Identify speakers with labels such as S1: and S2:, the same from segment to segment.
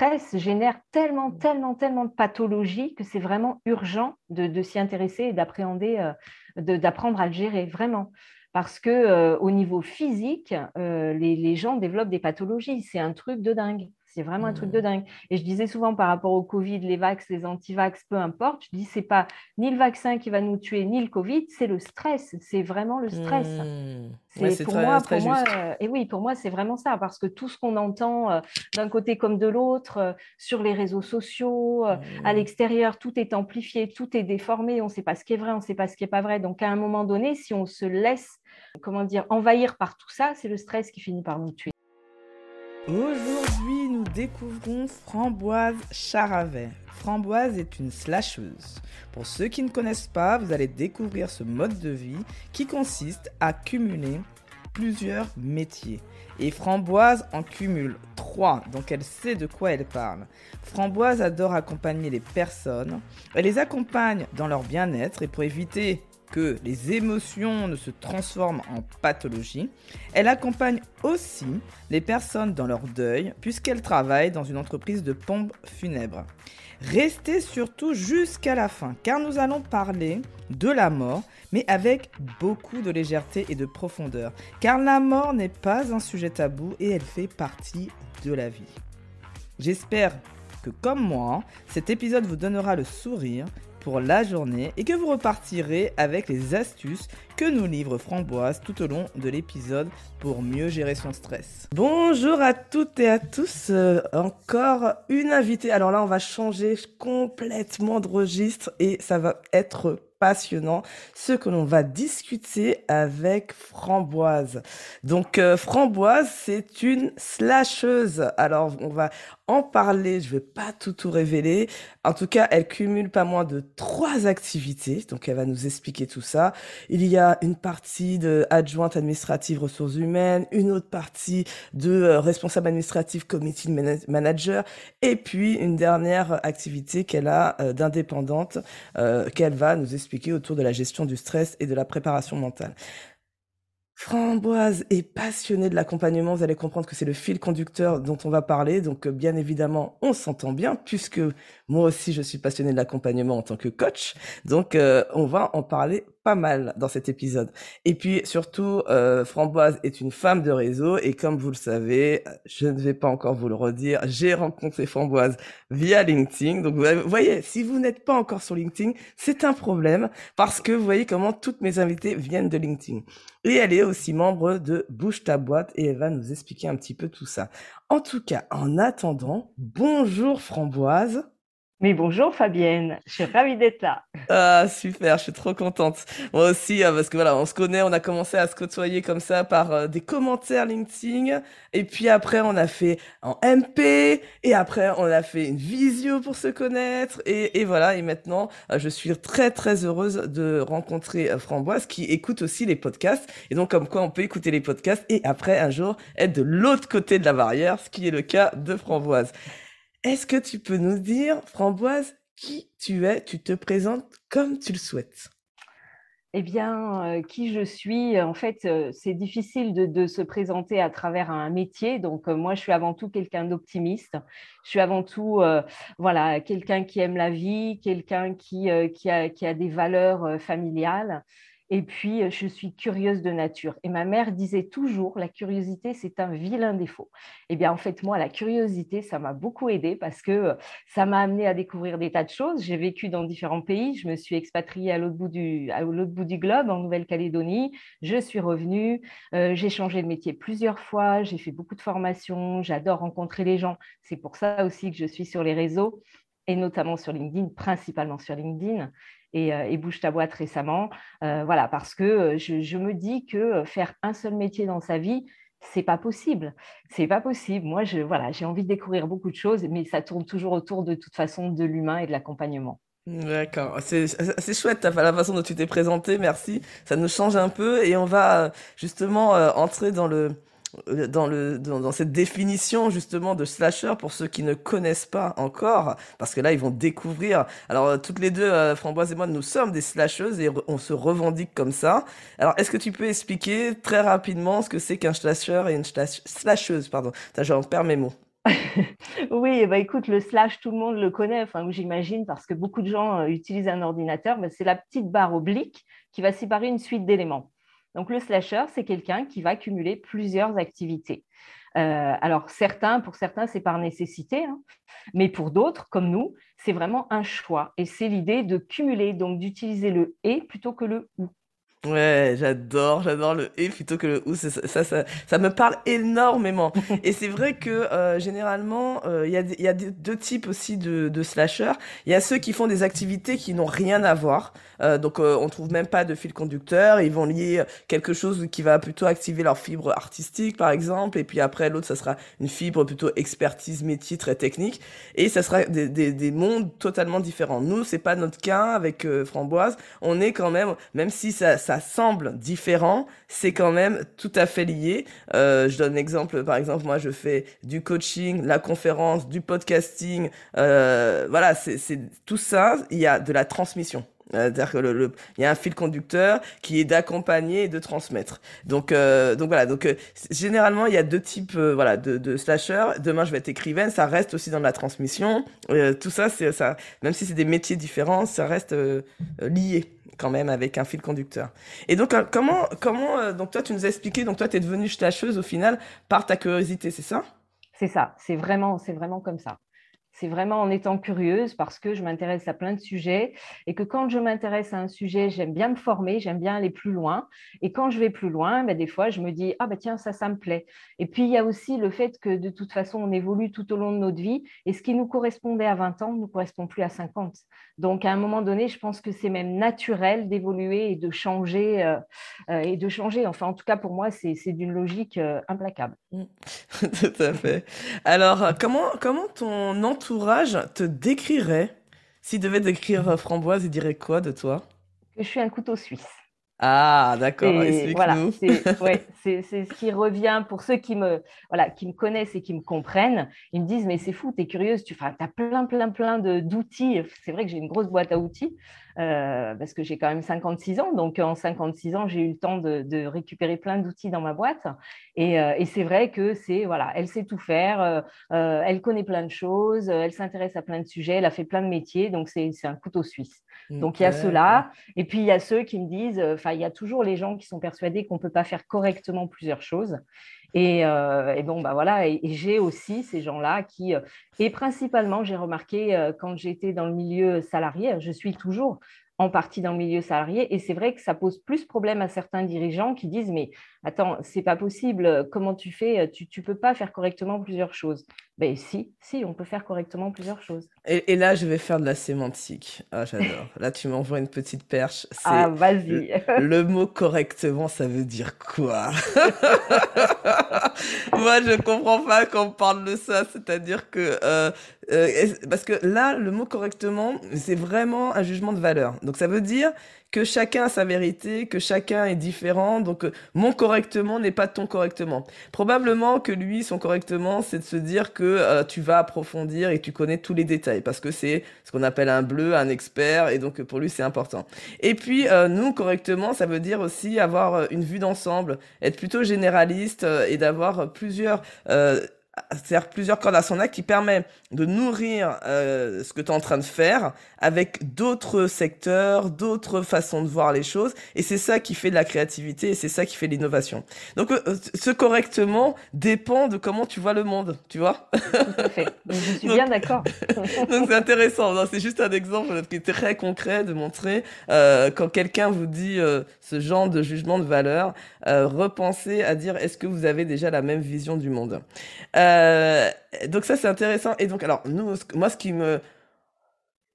S1: stress génère tellement, tellement, tellement de pathologies que c'est vraiment urgent de, s'y intéresser et d'appréhender, d'apprendre à le gérer, vraiment parce que au niveau physique, les, les, gens développent des pathologies. C'est un truc de dingue. C'est vraiment un truc de mmh. dingue. Et je disais souvent par rapport au Covid, les vax, les anti-vax, peu importe, je dis c'est pas ni le vaccin qui va nous tuer, ni le Covid, c'est le stress. C'est vraiment le stress. Mmh. C'est pour, moi, pour moi euh, et oui, pour moi, c'est vraiment ça, parce que tout ce qu'on entend euh, d'un côté comme de l'autre, euh, sur les réseaux sociaux, à mmh. l'extérieur, tout est amplifié, tout est déformé, on ne sait pas ce qui est vrai, on ne sait pas ce qui n'est pas vrai. Donc à un moment donné, si on se laisse, comment dire, envahir par tout ça, c'est le stress qui finit par nous tuer.
S2: Aujourd'hui, nous découvrons Framboise Charavet. Framboise est une slasheuse. Pour ceux qui ne connaissent pas, vous allez découvrir ce mode de vie qui consiste à cumuler plusieurs métiers. Et Framboise en cumule trois, donc elle sait de quoi elle parle. Framboise adore accompagner les personnes. Elle les accompagne dans leur bien-être et pour éviter que les émotions ne se transforment en pathologie. Elle accompagne aussi les personnes dans leur deuil puisqu'elle travaille dans une entreprise de pompes funèbres. Restez surtout jusqu'à la fin car nous allons parler de la mort mais avec beaucoup de légèreté et de profondeur car la mort n'est pas un sujet tabou et elle fait partie de la vie. J'espère que comme moi, cet épisode vous donnera le sourire pour la journée et que vous repartirez avec les astuces que nous livre Framboise tout au long de l'épisode pour mieux gérer son stress. Bonjour à toutes et à tous, euh, encore une invitée. Alors là, on va changer complètement de registre et ça va être passionnant, ce que l'on va discuter avec Framboise. Donc euh, Framboise, c'est une slasheuse. Alors on va en parler, je vais pas tout tout révéler. En tout cas, elle cumule pas moins de trois activités, donc elle va nous expliquer tout ça. Il y a une partie de adjointe administrative ressources humaines, une autre partie de euh, responsable administratif committee manager, et puis une dernière activité qu'elle a euh, d'indépendante qu'elle va nous expliquer autour de la gestion du stress et de la préparation mentale. Framboise est passionnée de l'accompagnement. Vous allez comprendre que c'est le fil conducteur dont on va parler. Donc, euh, bien évidemment, on s'entend bien puisque moi aussi, je suis passionnée de l'accompagnement en tant que coach. Donc, euh, on va en parler mal dans cet épisode. Et puis, surtout, euh, Framboise est une femme de réseau. Et comme vous le savez, je ne vais pas encore vous le redire, j'ai rencontré Framboise via LinkedIn. Donc, vous voyez, si vous n'êtes pas encore sur LinkedIn, c'est un problème parce que vous voyez comment toutes mes invités viennent de LinkedIn. Et elle est aussi membre de Bouge ta boîte et elle va nous expliquer un petit peu tout ça. En tout cas, en attendant, bonjour Framboise.
S1: Mais bonjour Fabienne, je suis ravie d'être là.
S2: Ah super, je suis trop contente. Moi aussi, hein, parce que voilà, on se connaît, on a commencé à se côtoyer comme ça par euh, des commentaires LinkedIn, et puis après on a fait en MP, et après on a fait une visio pour se connaître, et, voilà, et maintenant euh, je suis très très heureuse de rencontrer euh, Framboise qui écoute aussi les podcasts, et donc comme quoi on peut écouter les podcasts et après un jour être de l'autre côté de la barrière, ce qui est le cas de Framboise. Est-ce que tu peux nous dire, Framboise, qui tu es? Tu te présentes comme tu le souhaites.
S1: Eh bien, euh, qui je suis? En fait, euh, c'est difficile de, se présenter à travers un métier. Donc, euh, moi, je suis avant tout quelqu'un d'optimiste. Je suis avant tout, voilà, quelqu'un qui aime la vie, quelqu'un qui, a, des valeurs familiales. Et puis, euh, je suis curieuse de nature. Et ma mère disait toujours, la curiosité, c'est un vilain défaut. Eh bien, en fait, moi, la curiosité, ça m'a beaucoup aidé parce que euh, ça m'a amené à découvrir des tas de choses. J'ai vécu dans différents pays. Je me suis expatriée à l'autre bout du, à l'autre bout du globe, en Nouvelle-Calédonie. Je suis revenue. Euh, j'ai changé de métier plusieurs fois. J'ai fait beaucoup de formations. J'adore rencontrer les gens. C'est pour ça aussi que je suis sur les réseaux et notamment sur LinkedIn, principalement sur LinkedIn et, euh, Bouge ta boîte récemment. Euh, voilà, parce que euh, je, me dis que faire un seul métier dans sa vie, c'est pas possible. C'est pas possible. Moi, je, voilà, j'ai envie de découvrir beaucoup de choses, mais ça tourne toujours autour de toute façon de l'humain et de l'accompagnement.
S2: D'accord, c'est chouette la façon dont tu t'es présenté, merci. Ça nous change un peu et on va justement entrer dans le, dans, le, dans, cette définition justement de slasher pour ceux qui ne connaissent pas encore, parce que là ils vont découvrir. Alors euh, toutes les deux, euh, Framboise et moi, nous sommes des slasheuses et on se revendique comme ça. Alors est-ce que tu peux expliquer très rapidement ce que c'est qu'un slasher et une slasheuse Pardon, j'en perds mes mots.
S1: oui, bah écoute, le slash, tout le monde le connaît, enfin, j'imagine, parce que beaucoup de gens euh, utilisent un ordinateur, mais c'est la petite barre oblique qui va séparer une suite d'éléments. Donc, le slasher, c'est quelqu'un qui va cumuler plusieurs activités. Euh, alors, certains, pour certains, c'est par nécessité, hein, mais pour d'autres, comme nous, c'est vraiment un choix. Et c'est l'idée de cumuler, donc d'utiliser le et plutôt que le ou.
S2: Ouais, j'adore, j'adore le et plutôt que le ou. Ça, ça, ça, ça me parle énormément. et c'est vrai que euh, généralement, euh, il y a, y a deux types aussi de, de slashers. Il y a ceux qui font des activités qui n'ont rien à voir. Euh, donc, euh, on trouve même pas de fil conducteur. Ils vont lier quelque chose qui va plutôt activer leur fibre artistique, par exemple. Et puis après, l'autre, ça sera une fibre plutôt expertise, métier, très technique. Et ça sera des, des, des mondes totalement différents. Nous, c'est pas notre cas avec euh, Framboise. On est quand même, même si ça ça semble différent, c'est quand même tout à fait lié. Euh, je donne un exemple, par exemple, moi je fais du coaching, la conférence, du podcasting, euh, voilà, c'est tout ça, il y a de la transmission. C'est-à-dire que le, il y a un fil conducteur qui est d'accompagner et de transmettre. Donc, euh, donc voilà. Donc, euh, généralement, il y a deux types, euh, voilà, de, de slasher. Demain, je vais être écrivaine. Ça reste aussi dans la transmission. Euh, tout ça, c'est ça. Même si c'est des métiers différents, ça reste lié quand même avec un fil conducteur. Et donc, comment, comment, donc toi, tu nous as expliqué. Donc, toi, tu es devenue slasheuse au final par ta curiosité, c'est ça?
S1: C'est ça. C'est vraiment, c'est vraiment comme ça. C'est vraiment en étant curieuse parce que je m'intéresse à plein de sujets et que quand je m'intéresse à un sujet, j'aime bien me former, j'aime bien aller plus loin. Et quand je vais plus loin, ben, des fois, je me dis, ah ben tiens, ça, ça me plaît. Et puis, il y a aussi le fait que de toute façon, on évolue tout au long de notre vie et ce qui nous correspondait à 20 ans ne nous correspond plus à 50. Donc, à un moment donné, je pense que c'est même naturel d'évoluer et de changer. Euh, euh, et de changer. Enfin, en tout cas, pour moi, c'est d'une logique euh, implacable.
S2: Mmh. tout à fait. Alors, comment, comment ton entourage te décrirait? S'il devait décrire Framboise, il dirait quoi de toi?
S1: Que je suis un couteau suisse.
S2: Ah, d'accord.
S1: Voilà, c'est ce qui revient pour ceux qui me, voilà, qui me connaissent et qui me comprennent. Ils me disent, mais c'est fou, tu es curieuse, tu as plein, plein, plein d'outils. C'est vrai que j'ai une grosse boîte à outils. Euh, parce que j'ai quand même 56 ans. Donc, en 56 ans, j'ai eu le temps de, récupérer plein d'outils dans ma boîte. Et, euh, c'est vrai que c'est, voilà, elle sait tout faire, euh, elle connaît plein de choses, elle s'intéresse à plein de sujets, elle a fait plein de métiers. Donc, c'est un couteau suisse. Donc, il y a ceux-là. Et puis, il y a ceux qui me disent, enfin, il y a toujours les gens qui sont persuadés qu'on ne peut pas faire correctement plusieurs choses. Et, bon, bah voilà, et, j'ai aussi ces gens-là qui, et principalement, j'ai remarqué quand j'étais dans le milieu salarié, je suis toujours en partie dans le milieu salarié. Et c'est vrai que ça pose plus problème à certains dirigeants qui disent Mais attends, c'est pas possible, comment tu fais? Tu ne peux pas faire correctement plusieurs choses. Ben si, si, on peut faire correctement plusieurs choses.
S2: Et, là, je vais faire de la sémantique. Ah, j'adore. là, tu m'envoies une petite perche.
S1: Ah, vas-y.
S2: Le, mot correctement, ça veut dire quoi? Moi, je comprends pas quand on parle de ça. C'est-à-dire que euh, euh, parce que là, le mot correctement, c'est vraiment un jugement de valeur. Donc ça veut dire que chacun a sa vérité, que chacun est différent. Donc euh, mon correctement n'est pas ton correctement. Probablement que lui, son correctement, c'est de se dire que euh, tu vas approfondir et tu connais tous les détails parce que c'est ce qu'on appelle un bleu, un expert et donc pour lui c'est important. Et puis nous correctement, ça veut dire aussi avoir une vue d'ensemble, être plutôt généraliste et d'avoir plusieurs c'est-à-dire plusieurs cordes à son acte qui permet de nourrir euh, ce que tu es en train de faire avec d'autres secteurs, d'autres façons de voir les choses. Et c'est ça qui fait de la créativité et c'est ça qui fait l'innovation. Donc, euh, ce correctement dépend de comment tu vois le monde, tu vois?
S1: Tout à fait. Je suis bien d'accord.
S2: donc, c'est intéressant. C'est juste un exemple qui est très concret de montrer euh, quand quelqu'un vous dit euh, ce genre de jugement de valeur, euh, repensez à dire est-ce que vous avez déjà la même vision du monde? Euh, donc ça c'est intéressant. Et donc alors nous, moi ce qui me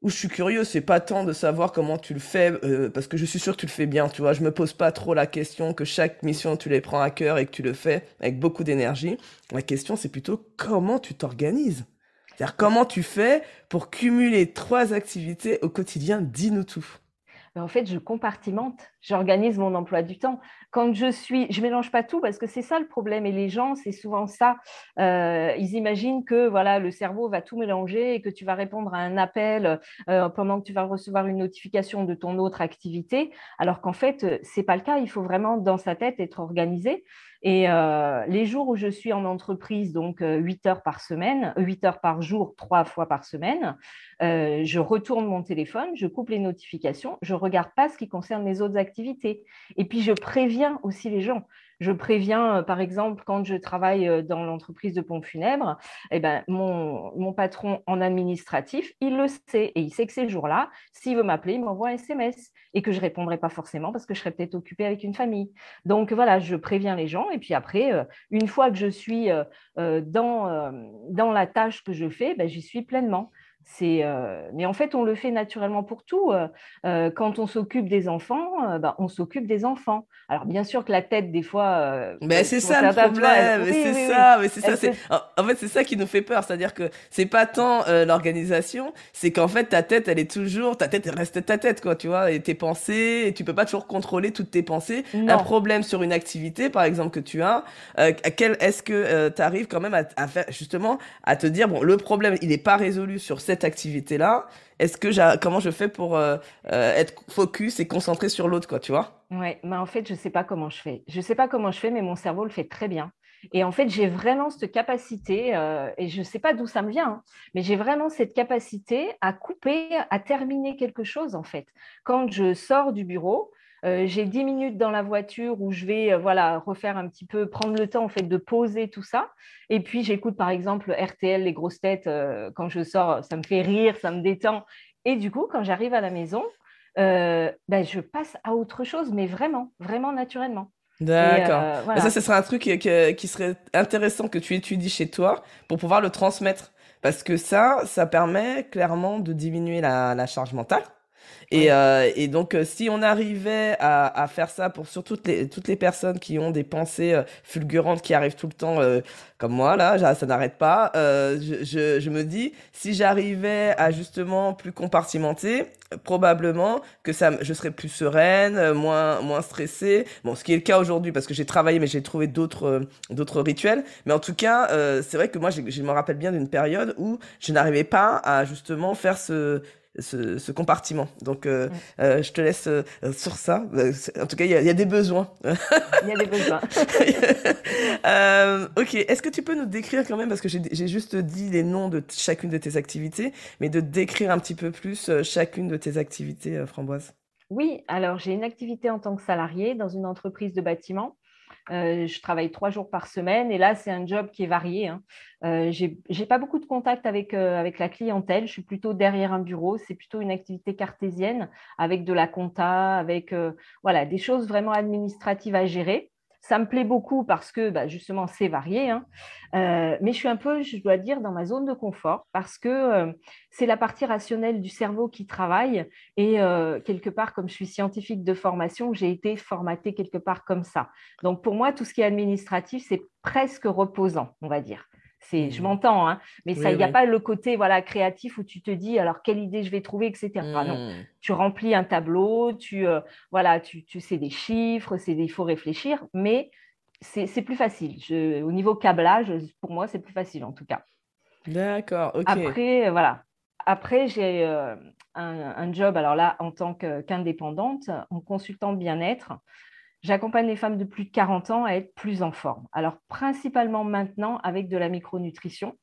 S2: où je suis curieux, c'est pas tant de savoir comment tu le fais, euh, parce que je suis sûr que tu le fais bien, tu vois. Je me pose pas trop la question que chaque mission, tu les prends à cœur et que tu le fais avec beaucoup d'énergie. La question, c'est plutôt comment tu t'organises. C'est-à-dire comment tu fais pour cumuler trois activités au quotidien? Dis-nous tout.
S1: En fait, je compartimente j'organise mon emploi du temps. Quand je suis, je mélange pas tout parce que c'est ça le problème. Et les gens, c'est souvent ça. Euh, ils imaginent que voilà, le cerveau va tout mélanger et que tu vas répondre à un appel euh, pendant que tu vas recevoir une notification de ton autre activité, alors qu'en fait, c'est pas le cas. Il faut vraiment dans sa tête être organisé. Et euh, les jours où je suis en entreprise, donc 8 heures par semaine, 8 heures par jour, trois fois par semaine, je retourne mon téléphone, je coupe les notifications, je regarde pas ce qui concerne les autres activités. Et puis, je préviens aussi les gens. Je préviens, euh, par exemple, quand je travaille euh, dans l'entreprise de pompes funèbres, eh ben, mon, patron en administratif, il le sait et il sait que ces jours-là, s'il veut m'appeler, il m'envoie un SMS et que je ne répondrai pas forcément parce que je serai peut-être occupée avec une famille. Donc voilà, je préviens les gens et puis après, euh, une fois que je suis dans, la tâche que je fais, ben, j'y suis pleinement. Euh, mais en fait, on le fait naturellement pour tout. Euh, euh, quand on s'occupe des enfants, bah, on s'occupe des enfants. Alors bien sûr que la tête, des fois.
S2: mais c'est ça le problème. c'est ça. Mais c'est ça. En fait, c'est ça qui nous fait peur. C'est-à-dire que c'est pas tant l'organisation, c'est qu'en fait ta tête, elle est toujours, ta tête elle reste ta tête, quoi. Tu vois, et tes pensées, et tu peux pas toujours contrôler toutes tes pensées. Un problème sur une activité, par exemple que tu as, quel est-ce que tu arrives quand même à, à, faire justement à te dire bon, le problème, il n'est pas résolu sur cette activité-là, est-ce que comment je fais pour euh, euh, être focus et concentré sur l'autre, quoi, tu vois?
S1: Ouais, mais en fait, je sais pas comment je fais. Je sais pas comment je fais, mais mon cerveau le fait très bien. Et en fait, j'ai vraiment cette capacité, euh, et je sais pas d'où ça me vient, hein, mais j'ai vraiment cette capacité à couper, à terminer quelque chose, en fait. Quand je sors du bureau, euh, j'ai 10 minutes dans la voiture où je vais euh, voilà, refaire un petit peu, prendre le temps en fait, de poser tout ça. Et puis j'écoute par exemple RTL, les grosses têtes, euh, quand je sors, ça me fait rire, ça me détend. Et du coup, quand j'arrive à la maison, ben, je passe à autre chose, mais vraiment, vraiment naturellement.
S2: D'accord. Ça, ce serait un truc qui, serait intéressant que tu étudies chez toi pour pouvoir le transmettre. Parce que ça, ça permet clairement de diminuer la charge mentale. Et, euh, et donc, euh, si on arrivait à, à, faire ça pour surtout toutes les, toutes les personnes qui ont des pensées euh, fulgurantes qui arrivent tout le temps, euh, comme moi, là, ça n'arrête pas, je, je, je, me dis, si j'arrivais à justement plus compartimenter, probablement que ça, je serais plus sereine, moins, moins stressée. Bon, ce qui est le cas aujourd'hui parce que j'ai travaillé, mais j'ai trouvé d'autres, d'autres rituels. Mais en tout cas, c'est vrai que moi, je me rappelle bien d'une période où je n'arrivais pas à justement faire ce ce, compartiment. Donc, euh, euh, je te laisse euh, sur ça. En tout cas, il y, a des besoins.
S1: Il y a des besoins.
S2: ok, est-ce que tu peux nous décrire quand même, parce que j'ai juste dit les noms de chacune de tes activités, mais de décrire un petit peu plus chacune de tes activités, Framboise
S1: Oui, alors j'ai une activité en tant que salarié dans une entreprise de bâtiment. Euh, je travaille trois jours par semaine et là, c'est un job qui est varié. Hein. Euh, je n'ai pas beaucoup de contact avec, euh, avec la clientèle. Je suis plutôt derrière un bureau. C'est plutôt une activité cartésienne avec de la compta, avec voilà, des choses vraiment administratives à gérer. Ça me plaît beaucoup parce que bah, justement, c'est varié. Hein. Euh, mais je suis un peu, je dois dire, dans ma zone de confort parce que euh, c'est la partie rationnelle du cerveau qui travaille. Et euh, quelque part, comme je suis scientifique de formation, j'ai été formatée quelque part comme ça. Donc pour moi, tout ce qui est administratif, c'est presque reposant, on va dire. C'est, je mmh. m'entends, hein, mais il n'y a pas le côté voilà créatif où tu te dis alors quelle idée je vais trouver, etc. non, mmh. tu remplis un tableau, tu euh, voilà, tu, tu, sais des chiffres, c'est il faut réfléchir, mais c'est, plus facile. Je, au niveau câblage, pour moi, c'est plus facile en tout cas.
S2: D'accord. ok.
S1: Après, euh, voilà. Après, j'ai euh, un, un, job, alors là, en tant qu'indépendante, en consultant bien-être. J'accompagne les femmes de plus de 40 ans à être plus en forme. Alors, principalement maintenant avec de la micronutrition.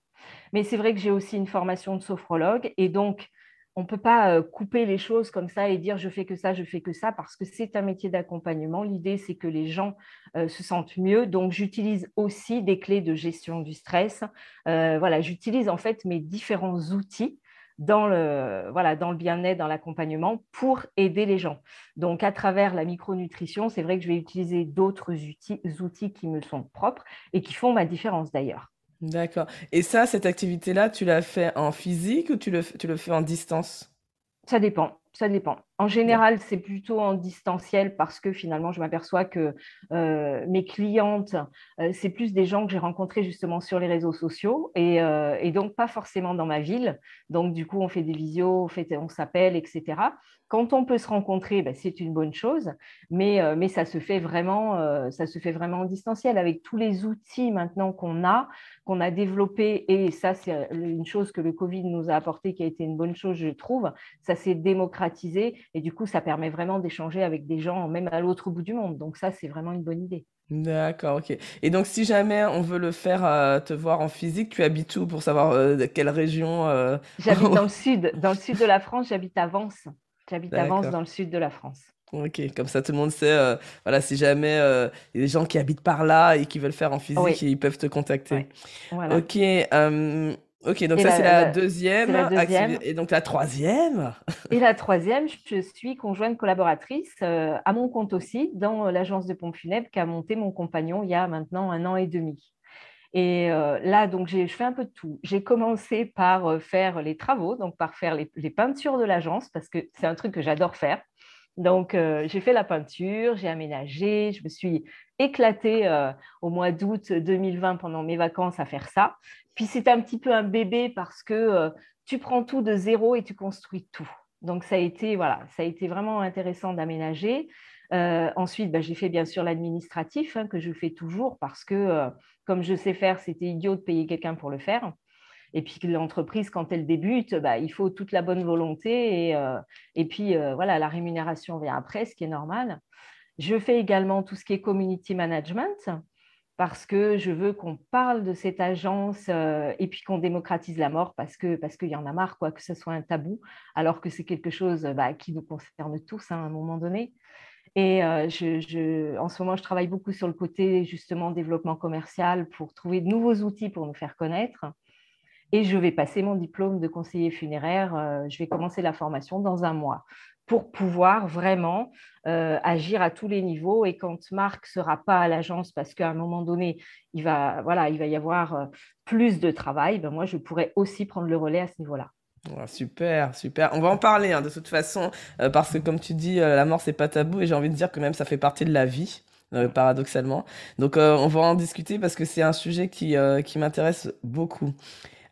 S1: Mais c'est vrai que j'ai aussi une formation de sophrologue et donc, on ne peut pas euh, couper les choses comme ça et dire je fais que ça, je fais que ça, parce que c'est un métier d'accompagnement. L'idée, c'est que les gens euh, se sentent mieux. Donc, j'utilise aussi des clés de gestion du stress. Euh, voilà, j'utilise en fait mes différents outils dans le, voilà, dans le bien-être, dans l'accompagnement pour aider les gens. Donc, à travers la micronutrition, c'est vrai que je vais utiliser d'autres outils, outils qui me sont propres et qui font ma différence d'ailleurs.
S2: D'accord. Et ça, cette activité-là, tu l'as fait en physique ou tu le, tu le fais en distance?
S1: Ça dépend. Ça dépend. En général, c'est plutôt en distanciel parce que finalement, je m'aperçois que euh, mes clientes, euh, c'est plus des gens que j'ai rencontrés justement sur les réseaux sociaux euh, et, donc pas forcément dans ma ville. Donc, du coup, on fait des visios, on, s'appelle, etc. Quand on peut se rencontrer, ben, c'est une bonne chose, mais, mais ça, se fait vraiment, ça se fait vraiment en distanciel avec tous les outils maintenant qu'on a, qu'on a développés. Et ça, c'est une chose que le Covid nous a apporté qui a été une bonne chose, je trouve. Ça s'est démocratisé et du coup, ça permet vraiment d'échanger avec des gens, même à l'autre bout du monde. Donc ça, c'est vraiment une bonne idée.
S2: D'accord, ok. Et donc, si jamais on veut le faire euh, te voir en physique, tu habites où pour savoir euh, quelle région
S1: euh, J'habite dans le sud, dans le sud de la France. J'habite à Vence. J'habite à Vence, dans le sud de la France.
S2: Ok, comme ça tout le monde sait, voilà, si jamais il y a des gens qui habitent par là et qui veulent faire en physique, ils peuvent te contacter. Voilà. Ok, Ok, donc ça c'est la, deuxième. Et donc la troisième
S1: Et la troisième, je suis conjointe collaboratrice euh, à mon compte aussi dans l'agence de pompes funèbres qu'a monté mon compagnon il y a maintenant un an et demi. Et euh, là, donc, je fais un peu de tout. J'ai commencé par euh, faire les travaux, donc par faire les, les peintures de l'agence, parce que c'est un truc que j'adore faire. Donc, j'ai fait la peinture, j'ai aménagé, je me suis éclatée au mois d'août 2020 pendant mes vacances à faire ça. Puis c'est un petit peu un bébé parce que euh, tu prends tout de zéro et tu construis tout. Donc ça a été, voilà, ça a été vraiment intéressant d'aménager. Euh, ensuite, bah, j'ai fait bien sûr l'administratif, hein, que je fais toujours parce que euh, comme je sais faire, c'était idiot de payer quelqu'un pour le faire. Et puis l'entreprise, quand elle débute, bah, il faut toute la bonne volonté et, et puis voilà, la rémunération vient après, ce qui est normal. Je fais également tout ce qui est community management parce que je veux qu'on parle de cette agence euh, et puis qu'on démocratise la mort parce que parce qu'il y en a marre quoi que ce soit un tabou alors que c'est quelque chose bah, qui nous concerne tous hein, à un moment donné. Et euh, en ce moment, je travaille beaucoup sur le côté justement développement commercial pour trouver de nouveaux outils pour nous faire connaître. Et je vais passer mon diplôme de conseiller funéraire. Euh, je vais commencer la formation dans un mois pour pouvoir vraiment euh, agir à tous les niveaux. Et quand Marc ne sera pas à l'agence, parce qu'à un moment donné, il va, voilà, il va y avoir euh, plus de travail, ben moi, je pourrais aussi prendre le relais à ce niveau-là.
S2: super, super. On va en parler hein, de toute façon, euh, parce que comme tu dis, la mort, c'est pas tabou, et j'ai envie de dire que même ça fait partie de la vie. paradoxalement. Donc on va en discuter parce que c'est un sujet qui, qui m'intéresse beaucoup.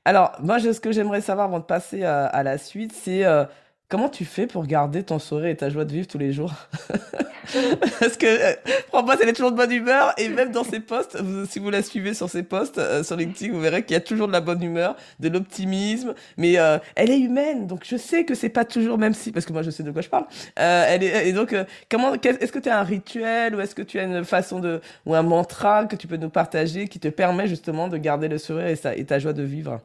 S2: Alors, moi, ce que j'aimerais savoir avant de passer à la suite, c'est Comment tu fais pour garder ton sourire et ta joie de vivre tous les jours? Parce que euh, moi elle est toujours de bonne humeur et même dans ses posts, si vous la suivez sur ses posts euh, sur LinkedIn, vous verrez qu'il y a toujours de la bonne humeur, de l'optimisme, mais euh, elle est humaine, donc je sais que c'est pas toujours même si, parce que moi je sais de quoi je parle. Euh, est, et donc comment, est-ce que tu as un rituel ou est-ce que tu as une façon de ou un mantra que tu peux nous partager qui te permet justement de garder le sourire et, et ta joie de vivre?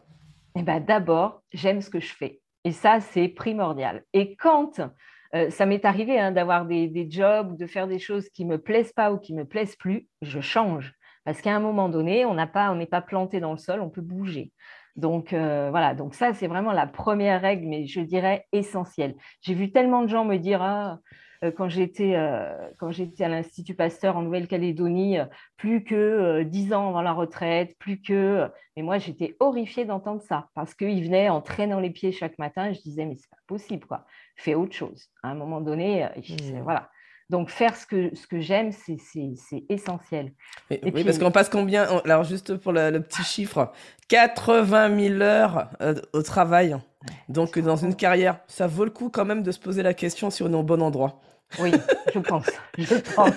S1: Eh ben d'abord, j'aime ce que je fais. Et ça, c'est primordial. Et quand euh, ça m'est arrivé hein, d'avoir des, jobs de faire des choses qui ne me plaisent pas ou qui ne me plaisent plus, je change. Parce qu'à un moment donné, on n'est pas, planté dans le sol, on peut bouger. Donc euh, voilà, donc ça, c'est vraiment la première règle, mais je dirais essentielle. J'ai vu tellement de gens me dire ah, quand j'étais à l'Institut Pasteur en Nouvelle-Calédonie, plus que dix ans avant la retraite, plus que mais moi, j'étais horrifiée d'entendre ça parce qu'il venait en traînant les pieds chaque matin. Je disais, mais c'est pas possible, quoi. Fais autre chose. À un moment donné, euh, mmh. voilà. Donc, faire ce que, ce que j'aime, c'est essentiel.
S2: oui, parce qu'on passe combien Alors, juste pour le, petit chiffre, 80 000 heures euh, au travail. Donc, dans une carrière, ça vaut le coup quand même de se poser la question si on est au bon endroit.
S1: Oui, je pense. Je pense.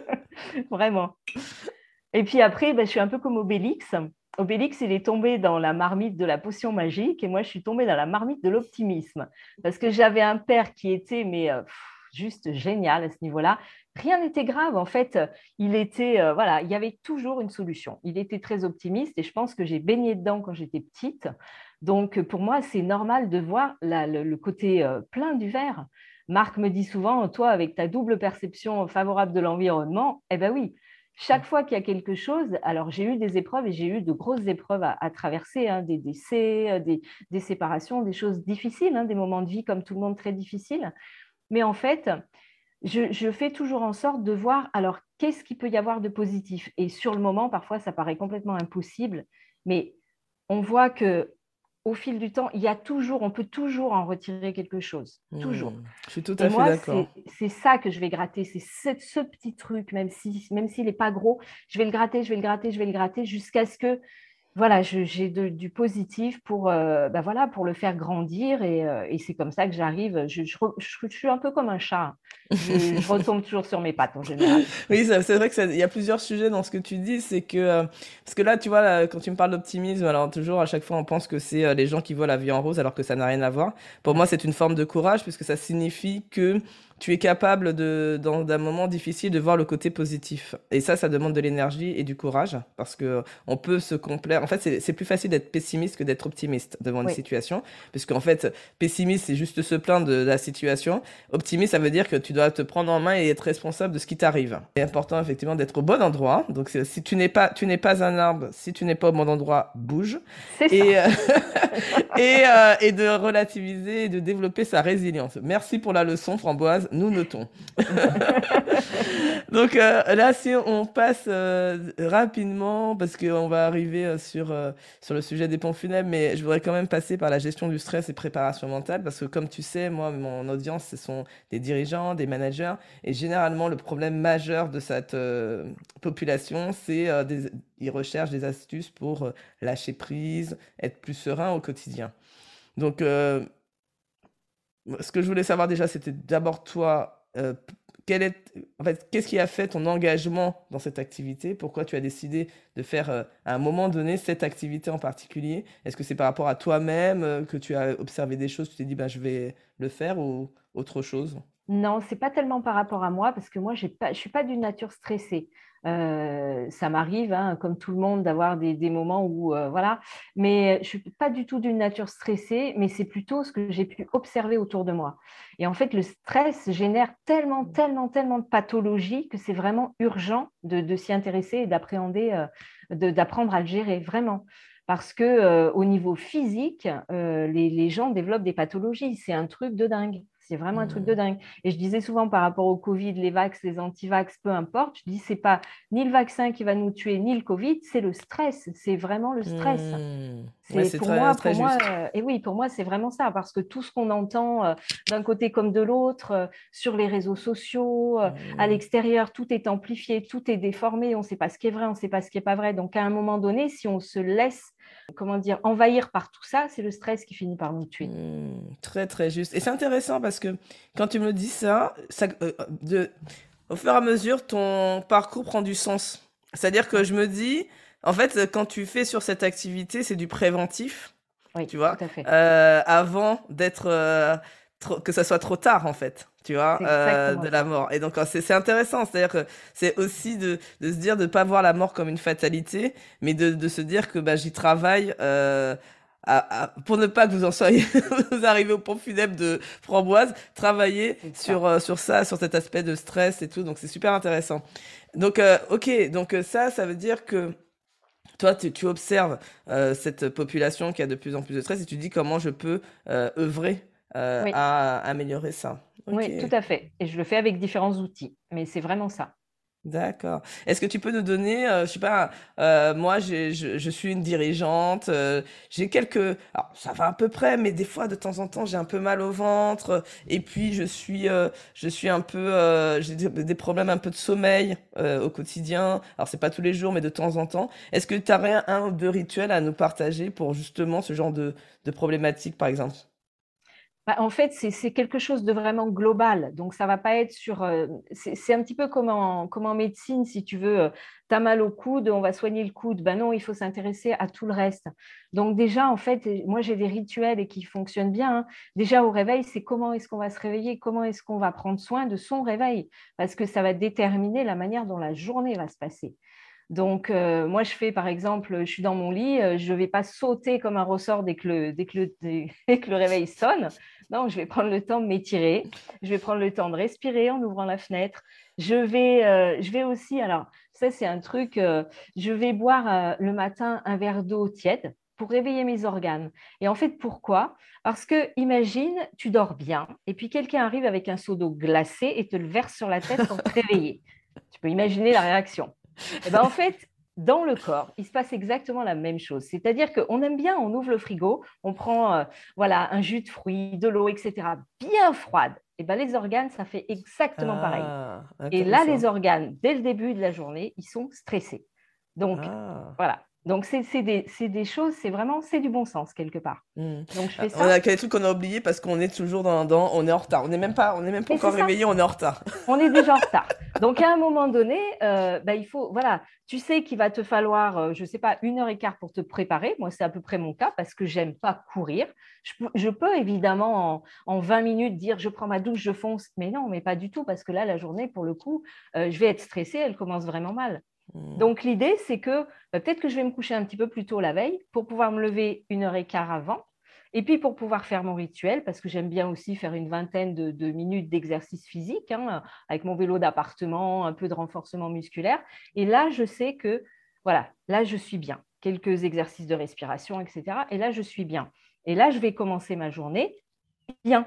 S1: Vraiment. Et puis après, ben, je suis un peu comme Obélix. Obélix, il est tombé dans la marmite de la potion magique et moi, je suis tombée dans la marmite de l'optimisme parce que j'avais un père qui était mais euh, juste génial à ce niveau-là. Rien n'était grave en fait. Il était euh, voilà, il y avait toujours une solution. Il était très optimiste et je pense que j'ai baigné dedans quand j'étais petite. Donc pour moi, c'est normal de voir le, côté euh, plein du verre. Marc me dit souvent, toi, avec ta double perception favorable de l'environnement, eh ben oui, chaque fois qu'il y a quelque chose, alors j'ai eu des épreuves et j'ai eu de grosses épreuves à, traverser, hein, des décès, euh, des, séparations, des choses difficiles, hein, des moments de vie comme tout le monde très difficiles. Mais en fait, je, fais toujours en sorte de voir, alors qu'est-ce qu'il peut y avoir de positif? Et sur le moment, parfois, ça paraît complètement impossible, mais on voit que au fil du temps, il y a toujours, on peut toujours en retirer quelque chose. Toujours. Mmh.
S2: Je suis tout à fait d'accord.
S1: C'est ça que je vais gratter, c'est ce, petit truc, même s'il si, même n'est pas gros, je vais le gratter, je vais le gratter, je vais le gratter jusqu'à ce que voilà, j'ai du positif pour, bah voilà, pour le faire grandir et, euh, c'est comme ça que j'arrive. Je, suis un peu comme un chat. Je, retombe toujours sur mes pattes en général.
S2: Oui, c'est vrai qu'il y a plusieurs sujets dans ce que tu dis. C'est que, euh, parce que là, tu vois, quand tu me parles d'optimisme, alors toujours à chaque fois, on pense que c'est les gens qui voient la vie en rose alors que ça n'a rien à voir. Pour moi, c'est une forme de courage puisque ça signifie que tu es capable de, dans un moment difficile, de voir le côté positif. Et ça, ça demande de l'énergie et du courage, parce que on peut se complaire. En fait, c'est plus facile d'être pessimiste que d'être optimiste devant une situation, puisque en fait, pessimiste, c'est juste se plaindre de, la situation. Optimiste, ça veut dire que tu dois te prendre en main et être responsable de ce qui t'arrive. C'est important, effectivement, d'être au bon endroit. Donc, si tu n'es pas, tu n'es pas un arbre, si tu n'es pas au bon endroit, bouge.
S1: Et, euh,
S2: et, euh, et de relativiser et de développer sa résilience. Merci pour la leçon, Framboise nous notons. Donc euh, là, si on passe euh, rapidement, parce qu'on va arriver euh, sur, sur le sujet des ponts funèbres, mais je voudrais quand même passer par la gestion du stress et préparation mentale, parce que comme tu sais, moi, mon audience, ce sont des dirigeants, des managers, et généralement, le problème majeur de cette population, c'est des ils recherchent des astuces pour lâcher prise, être plus serein au quotidien. Donc, ce que je voulais savoir déjà, c'était d'abord toi, qu'est-ce qui a fait ton engagement dans cette activité? Pourquoi tu as décidé de faire euh, à un moment donné cette activité en particulier? Est-ce que c'est par rapport à toi-même euh, que tu as observé des choses, tu t'es dit bah, je vais le faire ou autre chose?
S1: Non, c'est pas tellement par rapport à moi parce que moi, je ne suis pas d'une nature stressée. Euh, ça m'arrive, hein, comme tout le monde, d'avoir des, moments où, euh, voilà, mais je ne suis pas du tout d'une nature stressée, mais c'est plutôt ce que j'ai pu observer autour de moi. Et en fait, le stress génère tellement, tellement, tellement de pathologies que c'est vraiment urgent de, s'y intéresser et d'appréhender, euh, d'apprendre à le gérer, vraiment parce que au niveau physique, les, gens développent des pathologies. C'est un truc de dingue. C'est vraiment un truc de mmh. dingue. Et je disais souvent par rapport au Covid, les vax, les anti-vax, peu importe, je dis c'est pas ni le vaccin qui va nous tuer, ni le Covid, c'est le stress. C'est vraiment le stress. Mmh. C'est pour, moi, pour moi, euh, et oui, pour moi, c'est vraiment ça, parce que tout ce qu'on entend euh, d'un côté comme de l'autre, euh, sur les réseaux sociaux, à mmh. l'extérieur, tout est amplifié, tout est déformé, on ne sait pas ce qui est vrai, on ne sait pas ce qui n'est pas vrai. Donc à un moment donné, si on se laisse comment dire, envahir par tout ça, c'est le stress qui finit par nous tuer.
S2: Mmh, très, très juste. Et c'est intéressant parce que quand tu me dis ça, ça euh, de, au fur et à mesure, ton parcours prend du sens. C'est-à-dire que je me dis, en fait, quand tu fais sur cette activité, c'est du préventif.
S1: Oui,
S2: tu vois,
S1: tout à fait.
S2: Euh, avant d'être, euh, que ça soit trop tard, en fait tu vois, euh, de la mort. Et donc, c'est intéressant. C'est-à-dire que c'est aussi de, de, se dire de ne pas voir la mort comme une fatalité, mais de, de se dire que bah, j'y travaille euh, à, pour ne pas que vous en soyez, vous arrivez au pont funèbre de Framboise, travailler sur, euh, sur ça, sur cet aspect de stress et tout. Donc, c'est super intéressant. Donc, euh, ok, donc ça, ça veut dire que toi, tu, tu observes cette population qui a de plus en plus de stress et tu dis comment je peux œuvrer à améliorer ça.
S1: Oui, tout à fait. Et je le fais avec différents outils, mais c'est vraiment ça.
S2: D'accord. Est-ce que tu peux nous donner, euh, je sais pas, euh, moi je, je, suis une dirigeante, euh, j'ai quelques, alors ça va à peu près, mais des fois de temps en temps j'ai un peu mal au ventre, et puis je suis, je suis un peu, j'ai des, problèmes un peu de sommeil au quotidien. Alors c'est pas tous les jours, mais de temps en temps. Est-ce que tu as un ou deux rituels à nous partager pour justement ce genre de, de problématiques, par exemple?
S1: Bah, en fait, c'est quelque chose de vraiment global. Donc, ça va pas être sur. Euh, c'est un petit peu comme en, médecine, si tu veux, euh, tu as mal au coude, on va soigner le coude. Ben non, il faut s'intéresser à tout le reste. Donc, déjà, en fait, moi, j'ai des rituels et qui fonctionnent bien. Hein. Déjà, au réveil, c'est comment est-ce qu'on va se réveiller, comment est-ce qu'on va prendre soin de son réveil, parce que ça va déterminer la manière dont la journée va se passer. Donc, euh, moi, je fais, par exemple, je suis dans mon lit, je ne vais pas sauter comme un ressort dès que le, dès que le, dès que le réveil sonne. Non, je vais prendre le temps de m'étirer, je vais prendre le temps de respirer en ouvrant la fenêtre. Je vais, euh, je vais aussi, alors ça c'est un truc, euh, je vais boire euh, le matin un verre d'eau tiède pour réveiller mes organes. Et en fait, pourquoi? Parce que imagine, tu dors bien, et puis quelqu'un arrive avec un seau d'eau glacée et te le verse sur la tête pour te réveiller. Tu peux imaginer la réaction. Et eh ben, en fait, dans le corps, il se passe exactement la même chose. C'est-à-dire qu'on aime bien, on ouvre le frigo, on prend euh, voilà, un jus de fruits, de l'eau, etc., bien froide. Et ben, les organes, ça fait exactement pareil. Ah, et là, les organes, dès le début de la journée, ils sont stressés. Donc, ah. voilà. Donc, c'est des, des, choses, c'est vraiment, c'est du bon sens quelque part.
S2: Hmm. Donc, je fais ça. On a des trucs qu'on a oubliés parce qu'on est toujours dans, dans, on est en retard. On n'est même pas, on est même pas encore réveillé, on est en retard.
S1: On est déjà en retard. Donc, à un moment donné, euh, bah, il faut, voilà, tu sais qu'il va te falloir, euh, je ne sais pas, une heure et quart pour te préparer. Moi, c'est à peu près mon cas parce que j'aime pas courir. Je, peux évidemment en, en, 20 minutes dire je prends ma douche, je fonce, mais non, mais pas du tout parce que là, la journée, pour le coup, euh, je vais être stressée, elle commence vraiment mal. Hmm. Donc l'idée, c'est que bah, peut-être que je vais me coucher un petit peu plus tôt la veille pour pouvoir me lever une heure et quart avant. Et puis pour pouvoir faire mon rituel, parce que j'aime bien aussi faire une vingtaine de, minutes d'exercice physique, hein, avec mon vélo d'appartement, un peu de renforcement musculaire. Et là, je sais que, voilà, là, je suis bien. Quelques exercices de respiration, etc. Et là, je suis bien. Et là, je vais commencer ma journée bien.